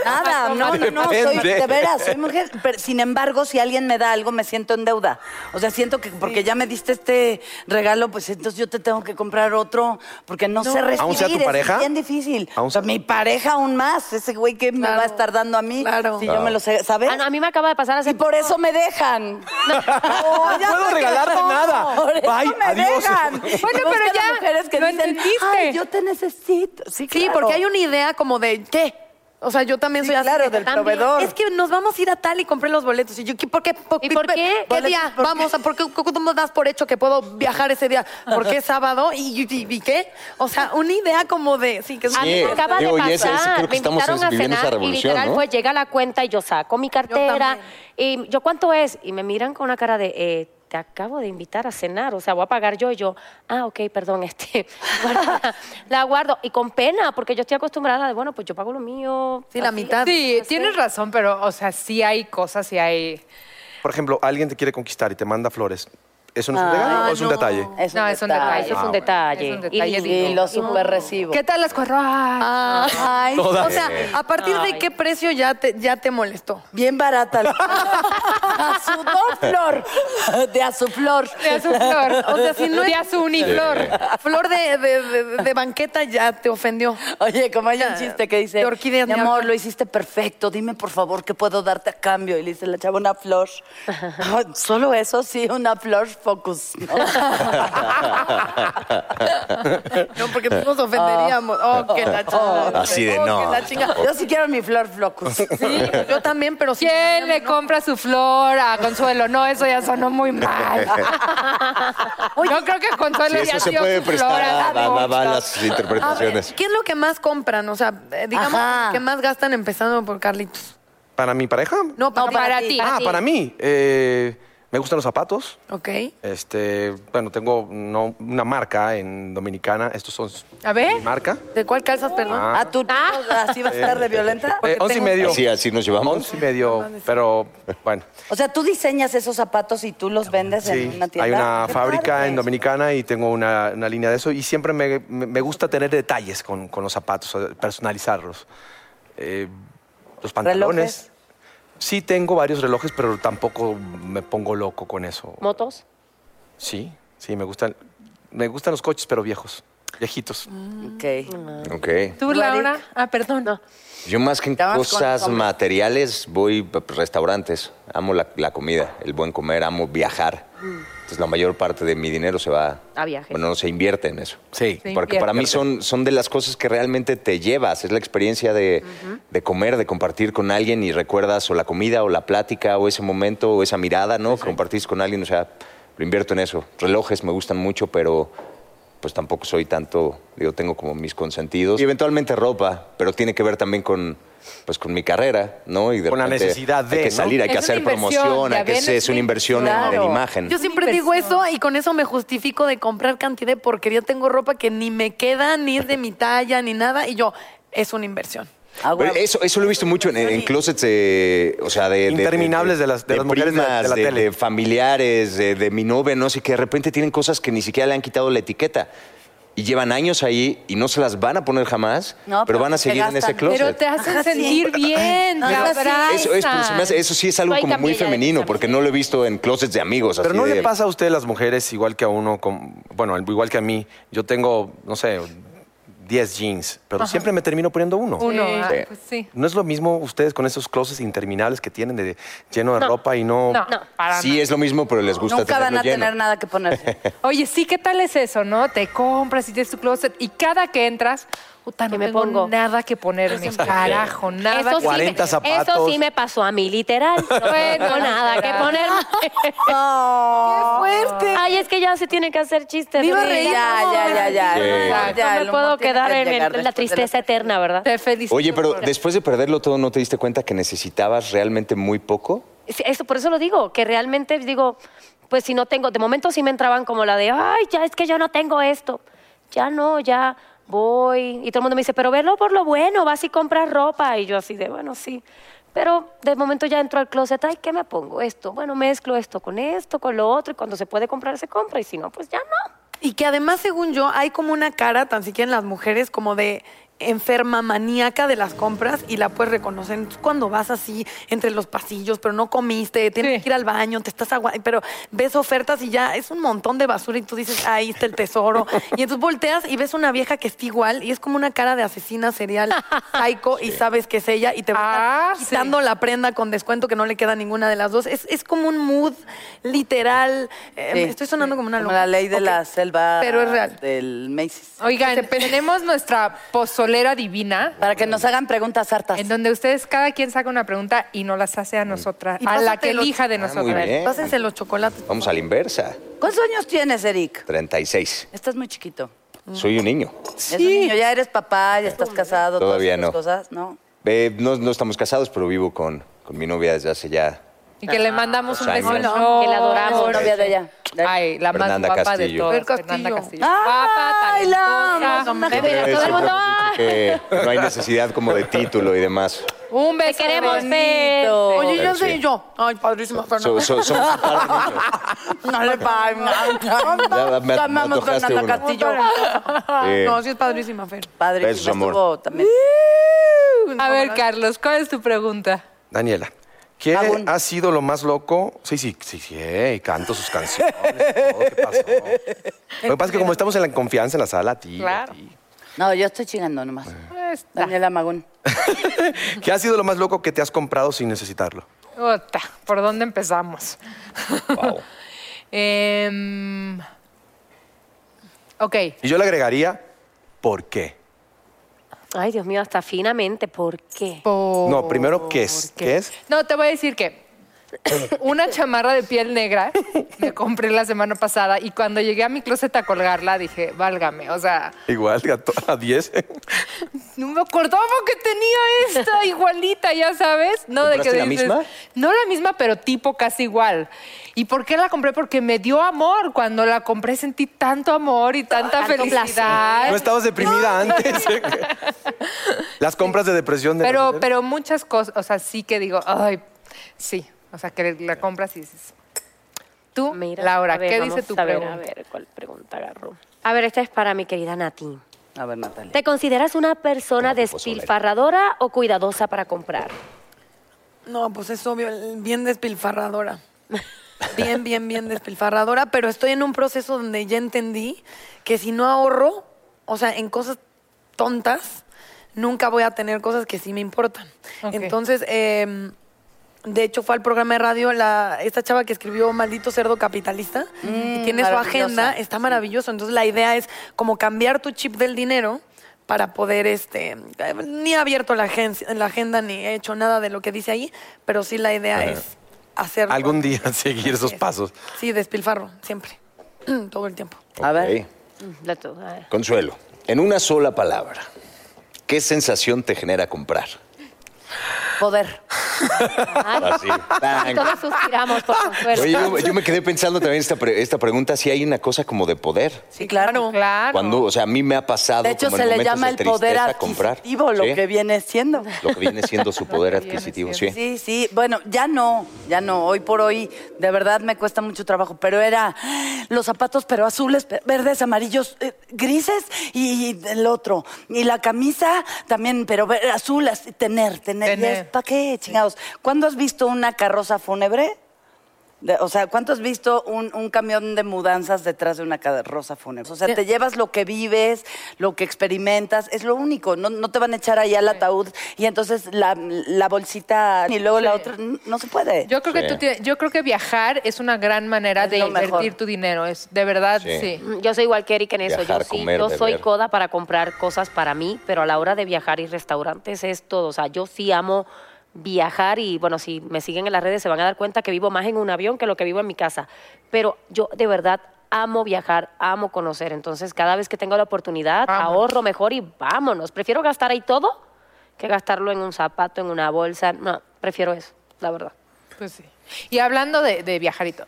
Nada, no, no, no, soy, de veras, soy mujer. Pero, sin embargo, si alguien me da algo, me siento en deuda. O sea, siento que porque ya me diste este regalo, pues entonces yo te tengo que comprar otro, porque no, sé recibir. ¿Aún sea tu es pareja? bien difícil. ¿Aún O sea, mi pareja aún más, ese güey que me va a estar dando a mí. Claro. Si yo me lo sé, ¿sabes? Ah, no, a mí me acaba de pasar hace Y por eso me dejan. No, puedo regalarte no, nada. Por eso Bye, me adiós. dejan. Bueno, pero ya mujeres que lo dicen, entendiste. Yo te necesito. Sí, Sí, porque hay una idea como de ¿qué? O sea, yo también Sí, soy así. claro, de- del también, proveedor. Es que nos vamos a ir a tal y compré los boletos. Y yo, ¿qué- ¿por qué? ¿Y por qué? ¿Qué Boletos, día? ¿por? Vamos, a, ¿por qué cómo das por hecho que puedo viajar ese día? ¿Por qué sábado? ¿Y, y- y qué? O sea, una idea como de... Sí, que es A mí me Sí, acaba digo, de y ese- ese pasar. me invitaron a cenar y literal ¿no? fue llega la cuenta y yo saco mi cartera y yo cuánto es y me miran con una cara de eh, te acabo de invitar a cenar, o sea, voy a pagar yo y yo, ah, ok, perdón, este, la guardo y con pena, porque yo estoy acostumbrada de, bueno, pues yo pago lo mío. Sí, la mitad. Sí, tienes razón, pero, o sea, sí hay cosas, sí hay... Por ejemplo, alguien te quiere conquistar y te manda flores. ¿Eso no es un regalo o es un detalle? Es No, es un detalle. Eso es un Ah, detalle. Es un detalle Y- lo super recibo. ¿Qué tal las cuatro? Ay, Ay, Todas. o sea, ¿a partir de qué precio ya te, ya te molestó? Bien barata. a su flor. De a su flor. de a su flor. O sea, si no es- de a su uniflor. Flor de, de- de- de banqueta ya te ofendió. Oye, como hay un chiste que dice, De orquídeas mi amor, hablar". lo hiciste perfecto, dime por favor qué puedo darte a cambio. Y le dice la chava una flor. "Ah, Solo eso, sí, una flor focus. ¿no? No, porque tú nos ofenderíamos. Oh, que la chingada. Así de Oh, que no. la. Yo sí quiero mi flor focus. Sí, yo también, pero sí. ¿Quién le compra su flor a Consuelo? No, eso ya sonó muy mal. Yo creo que Consuelo Sí, ya eso se dio puede su flor prestar a a, a- las A ver, interpretaciones. ¿qué es lo que más compran? O sea, eh, digamos, Ajá. ¿qué más gastan empezando por Carlitos? ¿Para mi pareja? No, para, No, para ti. Ah, para mí. eh, me gustan los zapatos. Ok. Este, bueno, tengo no, una marca en Dominicana. Estos son A ver. mi marca. ¿De cuál calzas, perdón? Ah. ¿A tú así vas a estar de violenta? Eh, once y medio. Sí, así nos llevamos. Once y medio, pero bueno. O sea, tú diseñas esos zapatos y tú los vendes Sí, en una tienda. hay una Qué fábrica padre. en Dominicana y tengo una, una línea de eso y siempre me, me- gusta tener detalles con, con los zapatos, personalizarlos. Eh, los pantalones. ¿Relojes? Sí, tengo varios relojes, pero tampoco me pongo loco con eso. ¿Motos? Sí, sí, me gustan, me gustan los coches, pero viejos, viejitos. Ok. Ok. ¿Tú, Laura? Ah, perdón. Yo más que en con cosas materiales voy a restaurantes. Amo la, la comida, el buen comer, amo viajar. Entonces la mayor parte de mi dinero se va... A viajes. Bueno, no se invierte en eso. Sí. Porque para mí son, son de las cosas que realmente te llevas. Es la experiencia de, de comer, de compartir con alguien y recuerdas o la comida o la plática o ese momento o esa mirada, ¿no? Que compartís con alguien. O sea, lo invierto en eso. Relojes me gustan mucho, pero pues tampoco soy tanto, digo, tengo como mis consentidos. Y eventualmente ropa, pero tiene que ver también con, pues, con mi carrera, ¿no? Y de Con la repente necesidad de, Hay que ¿no? salir, hay que Es hacer promoción, hay que ser- es una inversión en- imagen. Yo siempre digo eso y con eso me justifico de comprar cantidad de porquería. Tengo ropa que ni me queda, ni es de mi talla, ni nada. Y yo, es una inversión. Eso, eso lo he visto mucho en, en closets, eh, o sea, de... de- Interminables de las- de las mujeres de la- primas, de la tele. de familiares, de, de mi novia, no sé, que de repente tienen cosas que ni siquiera le han quitado la etiqueta. Y llevan años ahí y no se las van a poner jamás, No, pero pero van a se seguir en ese closet. Pero te hacen Ajá, sí. sentir bien, No, eso, es, pero se me hace- eso sí es algo como muy femenino, porque no lo he visto en closets de amigos. Pero así no de- le pasa a ustedes las mujeres igual que a uno, con- bueno, igual que a mí. Yo tengo, no sé, 10 jeans, pero siempre me termino poniendo uno. Uno, Sí. ah, pues sí. ¿No es lo mismo ustedes con esos closets interminables que tienen de lleno de No. ropa y no... No, No. para Sí, nada. es lo mismo, pero les gusta Nunca van a lleno. tener nada que ponerse. Oye, sí, ¿qué tal es eso, no? Te compras y tienes tu closet y cada que entras, puta, no ¿Qué me tengo pongo? nada que ponerme. Carajo, nada. Eso sí, 40 me, zapatos. eso sí me pasó a mí, literal. No tengo nada que ponerme. ¡Qué fuerte! Ay, es que ya se tiene que hacer chistes. Me iba a de reír. Ya, ya, ya, ya. Sí. Ya, No ya, me puedo quedar que en, en la tristeza eterna, ¿verdad? Te felicito. Oye, pero después de perderlo todo, ¿no te diste cuenta que necesitabas realmente muy poco? Sí, Eso, por eso lo digo, que realmente digo, pues si no tengo, de momento sí me entraban como la de, ay, ya es que yo no tengo esto. Ya no, ya voy. Y todo el mundo me dice, pero verlo por lo bueno, vas y compras ropa. Y yo así de, bueno, sí. Pero de momento ya entro al closet, ay, ¿qué me pongo? Esto. Bueno, mezclo esto con esto, con lo otro, y cuando se puede comprar, se compra. Y si no, pues ya no. Y que además, según yo, hay como una cara, tan siquiera en las mujeres, como de enferma maníaca de las compras y la puedes reconocer Entonces, cuando vas así entre los pasillos, pero no comiste, tienes Sí. que ir al baño, te estás agua, pero ves ofertas y ya es un montón de basura y tú dices, ahí está el tesoro. y entonces volteas y ves una vieja que está igual y es como una cara de asesina serial, psycho, y sabes que es ella y te va Ah, quitando la prenda con descuento que no le queda a ninguna de las dos. Es, es como un mood literal. eh, Sí. Estoy sonando como una Como loca. la ley de la selva Pero es real. del Macy's. Oigan, tenemos nuestra divina. Para que nos hagan preguntas hartas. En donde ustedes, cada quien saca una pregunta y nos las hace a nosotras, a la que elija de Ah, nosotras. Pásense los chocolates. Vamos a la inversa. ¿Cuántos años tienes, Eric? 36. Estás muy chiquito. Soy un niño. Es un niño, ya eres papá, ya estás casado. todas Todavía esas no. cosas, ¿no? Eh, no. No estamos casados, pero vivo con, con mi novia desde hace ya Y que le mandamos un beso años. enorme. Que la adoramos. Novia de ella. Ay, la más Fernanda guapa de Castillo. todas. Fer Fernanda Castillo. Ay, la Guapa, todo el mundo, que no hay necesidad como de título y demás. Un beso. Te queremos. Fer. Oye, Sí. sé yo. Ay, padrísima, So- Fernanda. so- de niños. No le Ya me- antojaste Fernanda. Castillo. No, sí es padrísima, Fer. Padre, Besos, amor. A ver, Carlos, ¿cuál es tu pregunta? Daniela, ¿qué ha sido lo más loco? Sí, sí, sí, sí, eh, canto sus canciones. todo, ¿Qué pasó? Lo que pasa es que como estamos en la confianza en la sala, a ti, a Claro. ti. No, yo estoy chingando nomás. Está. Daniela Magún. ¿Qué ha sido lo más loco que te has comprado sin necesitarlo? Ota, ¿por dónde empezamos? wow. Em, ok. Y yo le agregaría, ¿por qué? Ay, Dios mío, hasta finamente, ¿por qué? No, primero, ¿qué es? ¿Qué? ¿Qué es? No, te voy a decir que una chamarra de piel negra me compré la semana pasada y cuando llegué a mi closet a colgarla dije, válgame, o sea, Igual, a to- a 10. no me acordaba que tenía esta igualita, ya sabes. No, de que ¿Compraste la misma? No la misma, pero tipo casi igual. ¿Y por qué la compré? Porque me dio amor. Cuando la compré sentí tanto amor y tanta Tanto felicidad. ¿No estabas deprimida antes? Las compras de depresión de Pero, pero muchas cosas, o sea, sí que digo, ay, sí. O sea, que la compras y dices. Tú, Mira, Laura, ver, ¿qué dice tu a ver, pregunta? A ver, ¿cuál pregunta agarró? A ver, esta es para mi querida Nati. A ver, Natalia. ¿Te consideras una persona despilfarradora o cuidadosa para comprar? No, pues es obvio, bien despilfarradora. Bien, bien, bien despilfarradora, pero estoy en un proceso donde ya entendí que si no ahorro, o sea, en cosas tontas, nunca voy a tener cosas que sí me importan. Entonces, eh, de hecho, fue al programa de radio la, esta chava que escribió Maldito Cerdo Capitalista y tiene su agenda, está maravilloso. Entonces, la idea es como cambiar tu chip del dinero para poder, este, ni he abierto la, agencia- la agenda ni he hecho nada de lo que dice ahí, pero sí la idea es hacer Algún día seguir esos pasos. Sí, despilfarro, siempre, todo el tiempo. Mm, a ver. Consuelo, en una sola palabra, ¿qué sensación te genera comprar? Poder. Así. Bang. todos suspiramos por consuelo. Oye, yo, yo me quedé pensando también esta, pre- esta pregunta, si hay una cosa como de poder. Sí, claro. Claro. Cuando, o sea, a mí me ha pasado De hecho, como se le llama el poder comprar. adquisitivo, lo Sí, que viene siendo. Lo que viene siendo su poder adquisitivo, sí. Sí, sí. Bueno, ya no, ya no. Hoy por hoy, de verdad me cuesta mucho trabajo. Pero era los zapatos, pero azules, verdes, amarillos, eh, grises y, el otro. Y la camisa también, pero azul, así, tener, tener. Tener. ¿Para qué, chingados? ¿Cuándo has visto una carroza fúnebre? De- o sea, ¿cuánto has visto un, un camión de mudanzas detrás de una carroza fúnebre? O sea, te llevas lo que vives, lo que experimentas, es lo único. No, no te van a echar ahí al ataúd y entonces la, la bolsita y luego la otra. No se puede. Yo creo que tú tienes- yo creo que viajar es una gran manera Es de mejor. invertir tu dinero. Es de verdad, Sí. sí. Mm, Yo soy igual que Eric en eso. Viajar, yo sí, comer, yo soy coda para comprar cosas para mí, pero a la hora de viajar y restaurantes es todo. O sea, yo sí amo viajar y bueno, si me siguen en las redes se van a dar cuenta que vivo más en un avión que lo que vivo en mi casa. Pero yo de verdad amo viajar, amo conocer. Entonces, cada vez que tengo la oportunidad, Vámonos. ahorro mejor y vámonos. Prefiero gastar ahí todo que gastarlo en un zapato, en una bolsa. No, prefiero eso, la verdad. Pues sí. Y hablando de, de viajarito,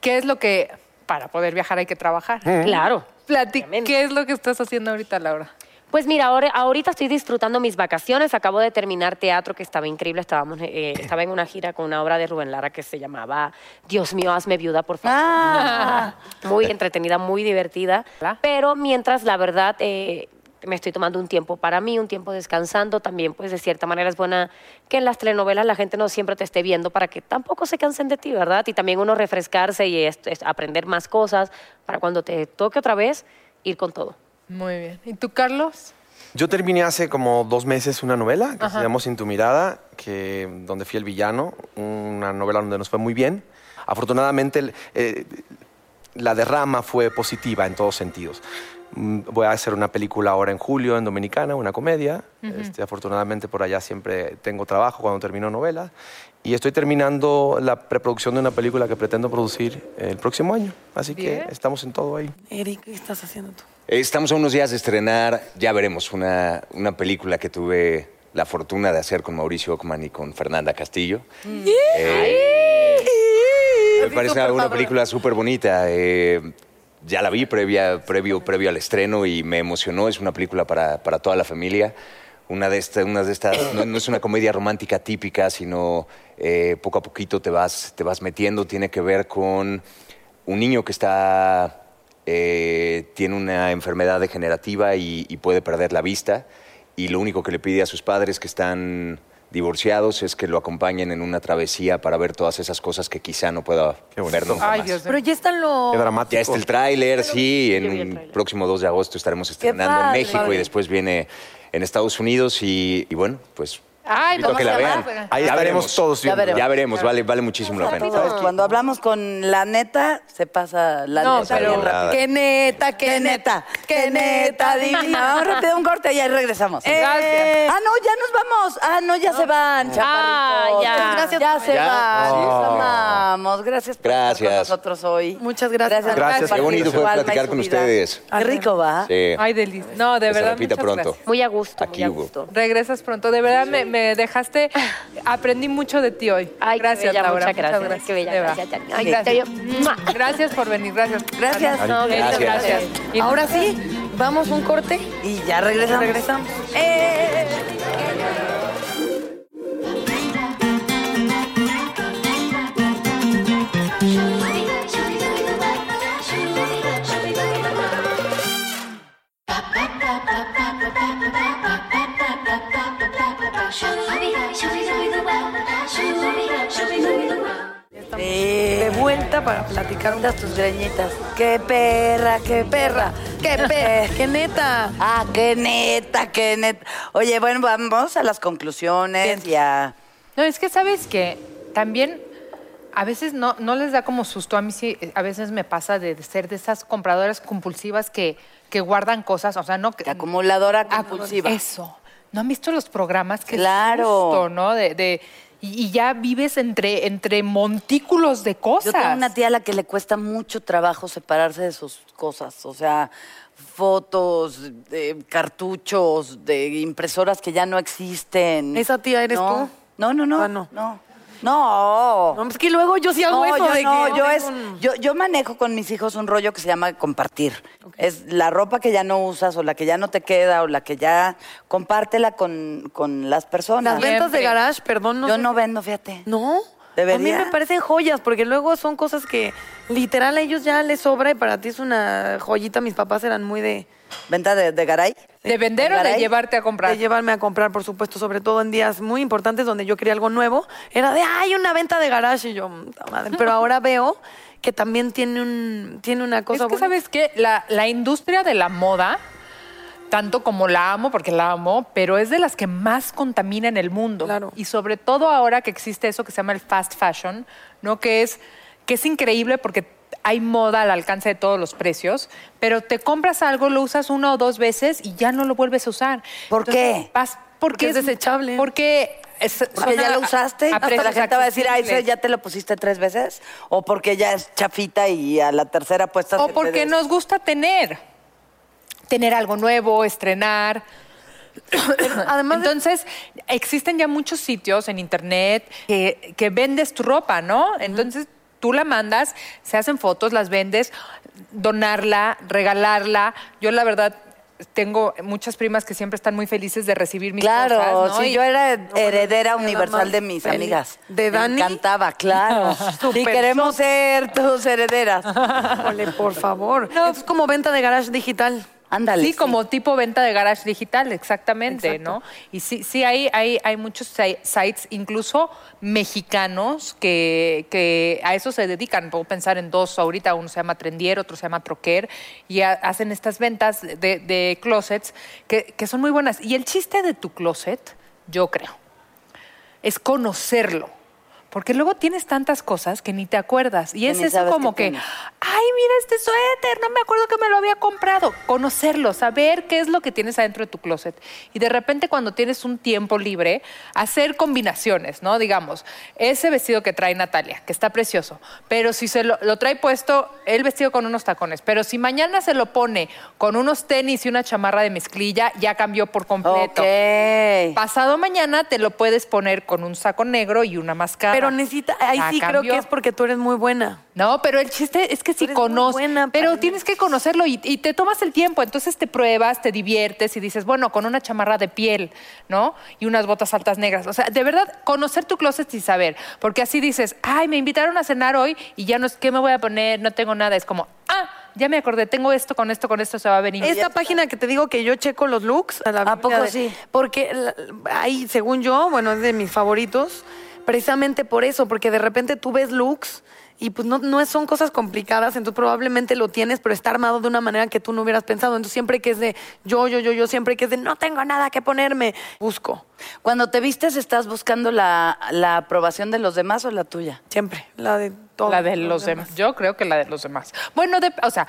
¿qué es lo que para poder viajar hay que trabajar? Claro. Plati- Obviamente. ¿Qué es lo que estás haciendo ahorita, Laura? Pues mira, ahora, ahorita estoy disfrutando mis vacaciones. Acabo de terminar teatro que estaba increíble. Estábamos, eh, estaba en una gira con una obra de Rubén Lara que se llamaba Dios mío, hazme viuda, por favor. Ah, Muy entretenida, muy divertida. Pero mientras, la verdad, eh, me estoy tomando un tiempo para mí, un tiempo descansando. También, pues de cierta manera es buena que en las telenovelas la gente no siempre te esté viendo para que tampoco se cansen de ti, ¿verdad? Y también uno refrescarse y aprender más cosas para cuando te toque otra vez ir con todo. Muy bien. ¿Y tú, Carlos? Yo terminé hace como dos meses una novela que Ajá. se llamó Sin tu mirada, que, donde fui el villano, una novela donde nos fue muy bien. Afortunadamente, el- eh, la derrama fue positiva en todos sentidos. Mm, Voy a hacer una película ahora en julio en Dominicana, una comedia. Este, afortunadamente por allá siempre tengo trabajo cuando termino novela. Y estoy terminando la preproducción de una película que pretendo producir el próximo año. Así Bien. que estamos en todo ahí. Eric, ¿qué estás haciendo tú? Estamos a unos días de estrenar, ya veremos, una, una película que tuve la fortuna de hacer con Mauricio Ockman y con Fernanda Castillo. Eh, Me parece una, película súper bonita. eh, ya la vi previa, previo, previo al estreno y me emocionó. Es una película para, para toda la familia. Una de, estas, una de estas, no, no es una comedia romántica típica, sino eh, poco a poquito te vas, te vas metiendo. Tiene que ver con un niño que está, eh, tiene una enfermedad degenerativa y, y puede perder la vista. Y lo único que le pide a sus padres que están divorciados es que lo acompañen en una travesía para ver todas esas cosas que quizá no pueda ver nunca Ay, más. Dios mío. Pero ya están los... Qué dramático. Ya está el tráiler, sí, en un próximo 2 de agosto estaremos estrenando en. México Padre. y después viene en Estados Unidos y, y bueno, pues Ay, vamos que la a vean. ver. Ahí Ya estaremos veremos. todos Ya veremos. Ya veremos, vale, vale muchísimo la pena. ¿Sabes? Cuando hablamos con la neta, se pasa la No, neta pero- bien rápido. Qué neta, qué, Qué neta, qué neta, divina. Vamos rápido un corte y ahí regresamos. Gracias. Ah, no, ya nos vamos. Ah, no, ya se van, chaparritos. ya. Muchas gracias. Ya se ¿Ya? van. Los amamos. Gracias por estar con Gracias. nosotros hoy. Muchas gracias. por Gracias. compartir Qué bonito fue platicar con ustedes. Qué rico, ¿va? Sí. Ay, delis. No, de Que se verdad. repita muchas pronto. gracias. Muy a gusto, Aquí muy a gusto. Regresas pronto. De verdad me, me dejaste. Aprendí mucho de ti hoy. Ay, gracias, bella, Laura. muchas gracias. Qué bella, Eva. gracias. Ay, gracias. Gracias por venir. Gracias. Gracias. No, Gracias. Gracias. gracias. Y- Ahora sí, vamos un corte. Y ya regresamos. Regresamos. Eh. De vuelta para platicar un Cuentas tus greñitas. Qué perra, qué perra. ¡Qué pe... ¡Qué neta! Ah, qué neta, qué neta. Oye, bueno, vamos a las conclusiones y a... No, es que sabes que también a veces no, no les da como susto. A mí sí, a veces me pasa de ser de esas compradoras compulsivas que, que guardan cosas, o sea, no que. acumuladora compulsiva. Eso. ¿No han visto los programas? Qué Claro. susto, ¿no? De, de- y, y ya vives entre, entre montículos de cosas. Yo tengo una tía a la que le cuesta mucho trabajo separarse de sus cosas, o sea, fotos, de cartuchos, de impresoras que ya no existen. ¿Esa tía eres No. tú? No, no, no. Ah, no. No. No. No, es que luego yo sí hago No, eso yo de no, que yo es, un- yo, yo manejo con mis hijos un rollo que se llama compartir. Es la ropa que ya no usas o la que ya no te queda o la que ya compártela con, con las personas. Las ventas de garage, perdón, no yo sé no vendo, fíjate. ¿No? Debería. A mí me parecen joyas, porque luego son cosas que literal a ellos ya les sobra y para ti es una joyita. Mis papás eran muy de, ¿Venta de, de garay? ¿De vender o de llevarte a comprar? de llevarme a comprar, por supuesto, sobre todo en días muy importantes donde yo quería algo nuevo. Era de, hay una venta de garage y yo, "Puta madre". pero ahora veo que también tiene, un, tiene una cosa es que, buena. ¿sabes qué? La, la industria de la moda, tanto como la amo, porque la amo, pero es de las que más contamina en el mundo. Claro. Y sobre todo ahora que existe eso que se llama el fast fashion, ¿no? Que es, que es increíble porque hay moda al alcance de todos los precios, pero te compras algo, lo usas una o dos veces y ya no lo vuelves a usar. ¿Por qué? vas- Porque es desechable. Porque, es- Porque son ya a- lo usaste, a hasta precios la gente va a decir, ay. ¿ya te lo pusiste tres veces? O porque ya es chafita y a la tercera puesta O te porque des- nos gusta tener. Tener algo nuevo, estrenar. además de- Entonces, existen ya muchos sitios en internet que, que vendes tu ropa, ¿no? Entonces, tú la mandas, se hacen fotos, las vendes, donarla, regalarla. Yo, la verdad, tengo muchas primas que siempre están muy felices de recibir mis Claro, cosas, ¿no? si Y- yo era heredera universal de mis feliz. amigas. ¿De Dani? Me encantaba, claro. y queremos ser tus herederas. Híjole, por favor. Es como venta de garage digital. Ándale. Sí, como tipo venta de garage digital, exactamente, Exacto. ¿no? Y sí, sí hay, hay, hay muchos si- sites, incluso mexicanos, que, que a eso se dedican. Puedo pensar en dos ahorita, uno se llama Trendier, otro se llama Troquer, y ha- hacen estas ventas de, de closets que, que son muy buenas. Y el chiste de tu closet, yo creo, es conocerlo. Porque luego tienes tantas cosas que ni te acuerdas. Y es eso como que tienes. ay, mira este suéter, no me acuerdo que me lo había comprado. Conocerlo, saber qué es lo que tienes adentro de tu closet. Y de repente cuando tienes un tiempo libre, hacer combinaciones, ¿no? Digamos, ese vestido que trae Natalia, que está precioso, pero si se lo, lo trae puesto el vestido con unos tacones, pero si mañana se lo pone con unos tenis y una chamarra de mezclilla, ya cambió por completo. Ok. Pasado mañana te lo puedes poner con un saco negro y una máscara. Pero necesita, ahí sí creo que es porque tú eres muy buena. No, pero el chiste es que si muy conoces, buena pero tienes que conocerlo y, y te tomas el tiempo, entonces te pruebas, te diviertes y dices, bueno, con una chamarra de piel, ¿no? Y unas botas altas negras. O sea, de verdad, conocer tu closet y saber, porque así dices, ay, me invitaron a cenar hoy y ya no es, ¿qué me voy a poner? No tengo nada. Es como, ah, ya me acordé, tengo esto, con esto, con esto se va a venir. Esta página que te digo que yo checo los looks. ¿A, la ¿A poco de- sí? Porque ahí, según yo, bueno, es de mis favoritos, precisamente por eso, porque de repente tú ves looks y pues no, no son cosas complicadas, entonces probablemente lo tienes, pero está armado de una manera que tú no hubieras pensado. Entonces siempre que es de yo, yo, yo, yo, siempre que es de no tengo nada que ponerme, busco. Cuando te vistes, ¿estás buscando la, la aprobación de los demás o la tuya? Siempre, la de todos. La de los demás. Yo creo que la de los demás. Bueno, de- o sea,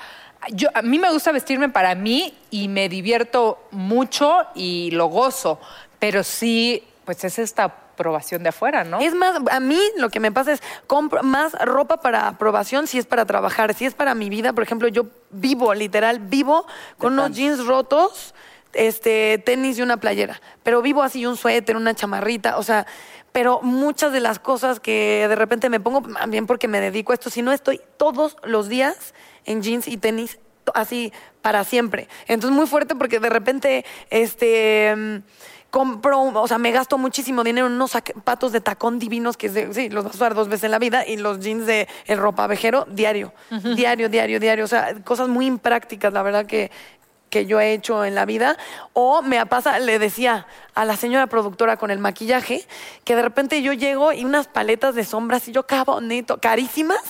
yo, a mí me gusta vestirme para mí y me divierto mucho y lo gozo, pero sí, pues es esta aprobación de afuera, ¿no? Es más, a mí lo que me pasa es compro más ropa para aprobación si es para trabajar, si es para mi vida. Por ejemplo, yo vivo, literal, vivo con unos jeans rotos, este, tenis y una playera. Pero vivo así, un suéter, una chamarrita, o sea, pero muchas de las cosas que de repente me pongo, también porque me dedico a esto, si no estoy todos los días en jeans y tenis, así para siempre. Entonces muy fuerte porque de repente, este... compro, o sea, me gasto muchísimo dinero en unos zapatos de tacón divinos que se- sí, los vas a usar dos veces en la vida y los jeans de el ropavejero diario, diario, diario, diario. O sea, cosas muy imprácticas, la verdad que que yo he hecho en la vida. O me pasa, le decía a la señora productora con el maquillaje, que de repente yo llego y unas paletas de sombras y yo, qué bonito, carísimas.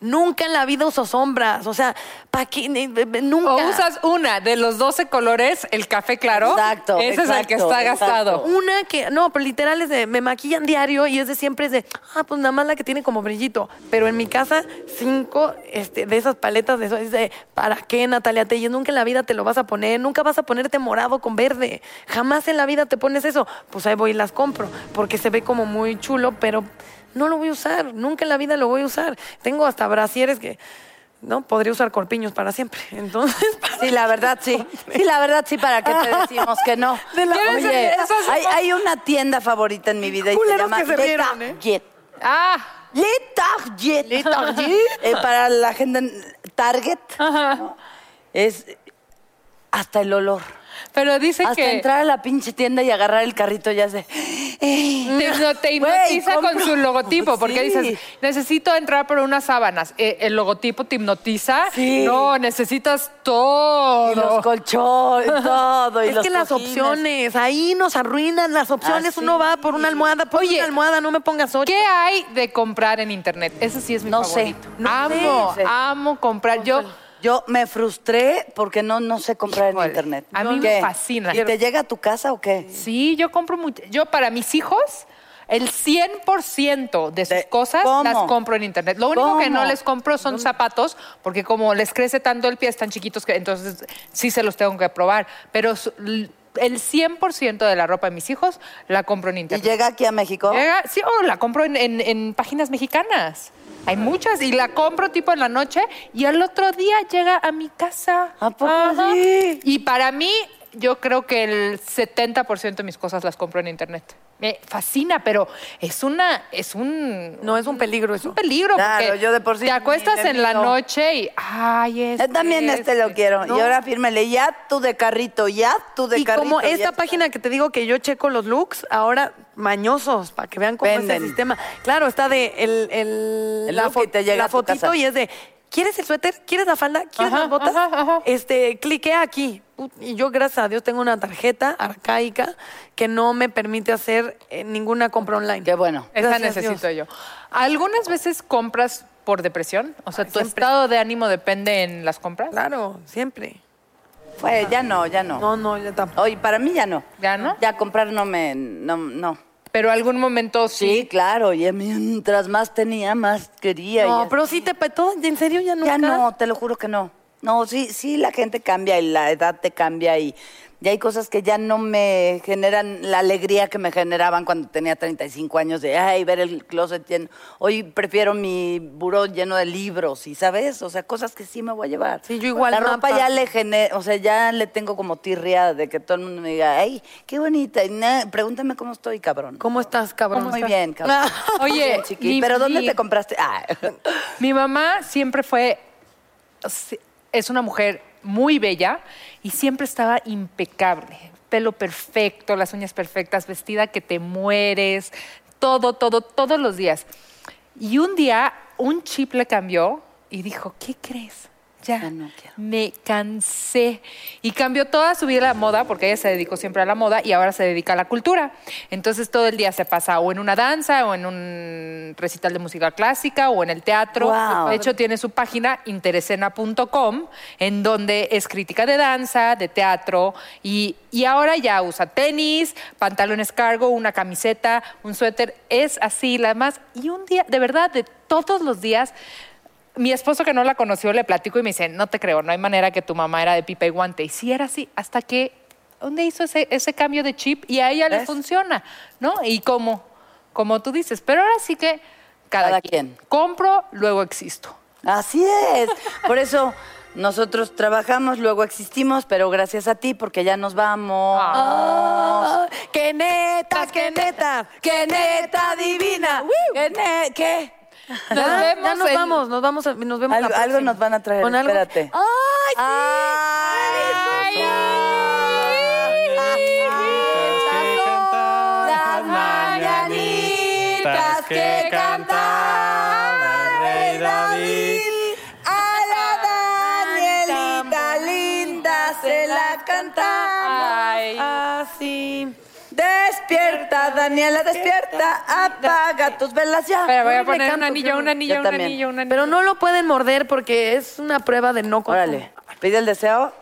Nunca en la vida uso sombras, o sea, ¿para qué? Nunca. O usas una de los 12 colores, el café claro. Exacto, Ese es el que exacto, está gastado. Una que, no, pero literal es de, me maquillan diario y es de siempre es de, ah, pues nada más la que tiene como brillito. Pero en mi casa, cinco este, de esas paletas de eso, es de, ¿para qué, Natalia Telles? Nunca en la vida te lo vas a poner, nunca vas a ponerte morado con verde. Jamás en la vida te pones eso. Pues ahí voy y las compro, porque se ve como muy chulo, pero no lo voy a usar, nunca en la vida lo voy a usar. Tengo hasta brasieres que, ¿no? Podría usar corpiños para siempre. Entonces, Sí, la verdad sí. Sí, la verdad sí, ¿para qué te decimos que no? De la- Oye, hay, hay una tienda favorita en mi vida y se llama que se Le rieron, ¿eh? Target. Ah, Le Target. Le Target. Eh, para la gente en Target. ¿no? Es hasta el olor. Pero dice Hasta que entrar a la pinche tienda y agarrar el carrito ya sé. te, no, te Güey, hipnotiza con su logotipo, porque Sí. dices, necesito entrar por unas sábanas. Eh, el logotipo te hipnotiza. Sí. No, necesitas todo. Y los colchones, todo. Y Es los que las cojines. opciones, ahí nos arruinan las opciones. Así. Uno va por una almohada, por Oye, una almohada, no me pongas ocho. ¿Qué hay de comprar en internet? Ese sí es mi No sé. favorito. No amo, sé. amo comprar. Yo, Yo me frustré porque no, no sé comprar Híjole, en internet. a mí me fascina. ¿Y te llega a tu casa o qué? sí, yo compro mucho. Yo para mis hijos, el 100% de sus De- cosas ¿cómo? las compro en internet. Lo único que no les compro son zapatos, porque como les crece tanto el pie, están chiquitos, que entonces sí se los tengo que probar. Pero el 100% de la ropa de mis hijos la compro en ¿Y internet. llega aquí a México? Llega- sí, o la compro en, en- en páginas mexicanas. Hay muchas y la compro tipo en la noche y al otro día llega a mi casa. ¿A poco sí? Y para mí, yo creo que el 70% de mis cosas las compro en internet. Me fascina, pero es una, es un, No es un peligro eso. un peligro. Claro, yo de por sí Te acuestas en la noche y, ay, es. Yo también este lo quiero. ¿no? Y ahora fírmele, ya tú de carrito, ya tú de y carrito. como ya esta está. página que te digo que yo checo los looks, ahora mañosos, para que vean cómo es Venden. el sistema. Claro, está de el, el- El la, y llega la fotito y es de, ¿quieres el suéter? ¿Quieres la falda? ¿Quieres Ajá, las botas? ajá, ajá. Este, cliquea aquí. Y yo, gracias a Dios, tengo una tarjeta arcaica que no me permite hacer eh, ninguna compra online. Qué bueno. Esa necesito Dios. yo. ¿Algunas veces compras por depresión? O sea, Ay, ¿tu siempre. estado de ánimo depende en las compras? Claro, siempre. Fue, ya no, ya no. No, no, ya tampoco. Oye, para mí ya no. ¿Ya no? Ya comprar no me, no, no. Pero algún momento Sí, sí. claro, y mientras más tenía, más quería. No, pero sí te... todo- ¿En serio ya nunca? Ya no, te lo juro que no. No, sí, sí, la gente cambia y la edad te cambia y Y hay cosas que ya no me generan la alegría que me generaban cuando tenía 35 años de, ay, ver el closet lleno. Hoy prefiero mi buró lleno de libros y, ¿sabes? O sea, cosas que sí me voy a llevar. Sí, yo igual, La ropa ya le genera, o sea, ya le tengo como tirria de que todo el mundo me diga, ay, qué bonita. Y pregúntame cómo estoy, cabrón. ¿Cómo estás, cabrón? Muy bien, cabrón. Oye, Bien, chiqui. mi- ¿Pero dónde te compraste? Ah. Mi mamá siempre fue, es una mujer muy bella y siempre estaba impecable. Pelo perfecto, las uñas perfectas, vestida que te mueres, todo, todo, todos los días. Y un día un chip le cambió y dijo, ¿qué crees? Ya, Ya no quiero. me cansé. Y cambió toda su vida a la moda, porque ella se dedicó siempre a la moda y ahora se dedica a la cultura. Entonces todo el día se pasa o en una danza, o en un recital de música clásica, o en el teatro. De hecho, tiene su página interesena.com, en donde es crítica de danza, de teatro, y, y ahora ya usa tenis, pantalones cargo, una camiseta, un suéter. Es así, la más. Y un día, de verdad, de todos los días, mi esposo que no la conoció le platico y me dice, no te creo, no hay manera que tu mamá era de pipa y guante. Y sí era así, hasta que, ¿dónde hizo ese, ese cambio de chip? Y a ella le funciona, ¿no? Y como, como tú dices, pero ahora sí que cada, Cada quien. quien. Compro, luego existo. Así es. Por eso nosotros trabajamos, luego existimos, pero gracias a ti, porque ya nos vamos. Ah, ¡Qué neta, qué neta! ¡Qué neta divina! ¿Qué? ne- qué? Nos Ya, ya vemos nos vamos, nos vamos, a- nos vemos la Algo, algo próxima. nos van a traer, ¿Con algo? espérate. ¡Ay, sí! Ay, Las mañanitas que cantaba Despierta, Daniela, despierta. Apaga tus velas ya. Voy a poner un anillo, un no- anillo, un también. anillo, un anillo. Pero no lo pueden morder porque es una prueba de no consumo. Órale, pide el deseo.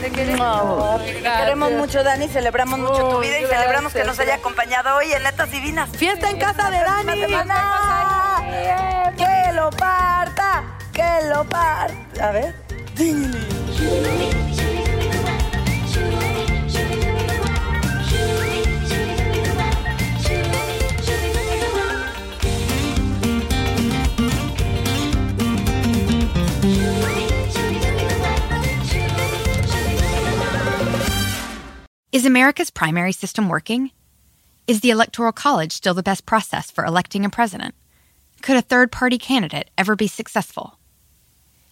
Te queremos. Mucho, Dani. Celebramos mucho tu vida y celebramos que nos haya acompañado hoy en Netas Divinas. ¡Fiesta en casa de Dani! semana. ¡Que lo parta! ¡Que lo parta! A ver. Is America's primary system working? Is the Electoral College still the best process for electing a president? Could a third party candidate ever be successful?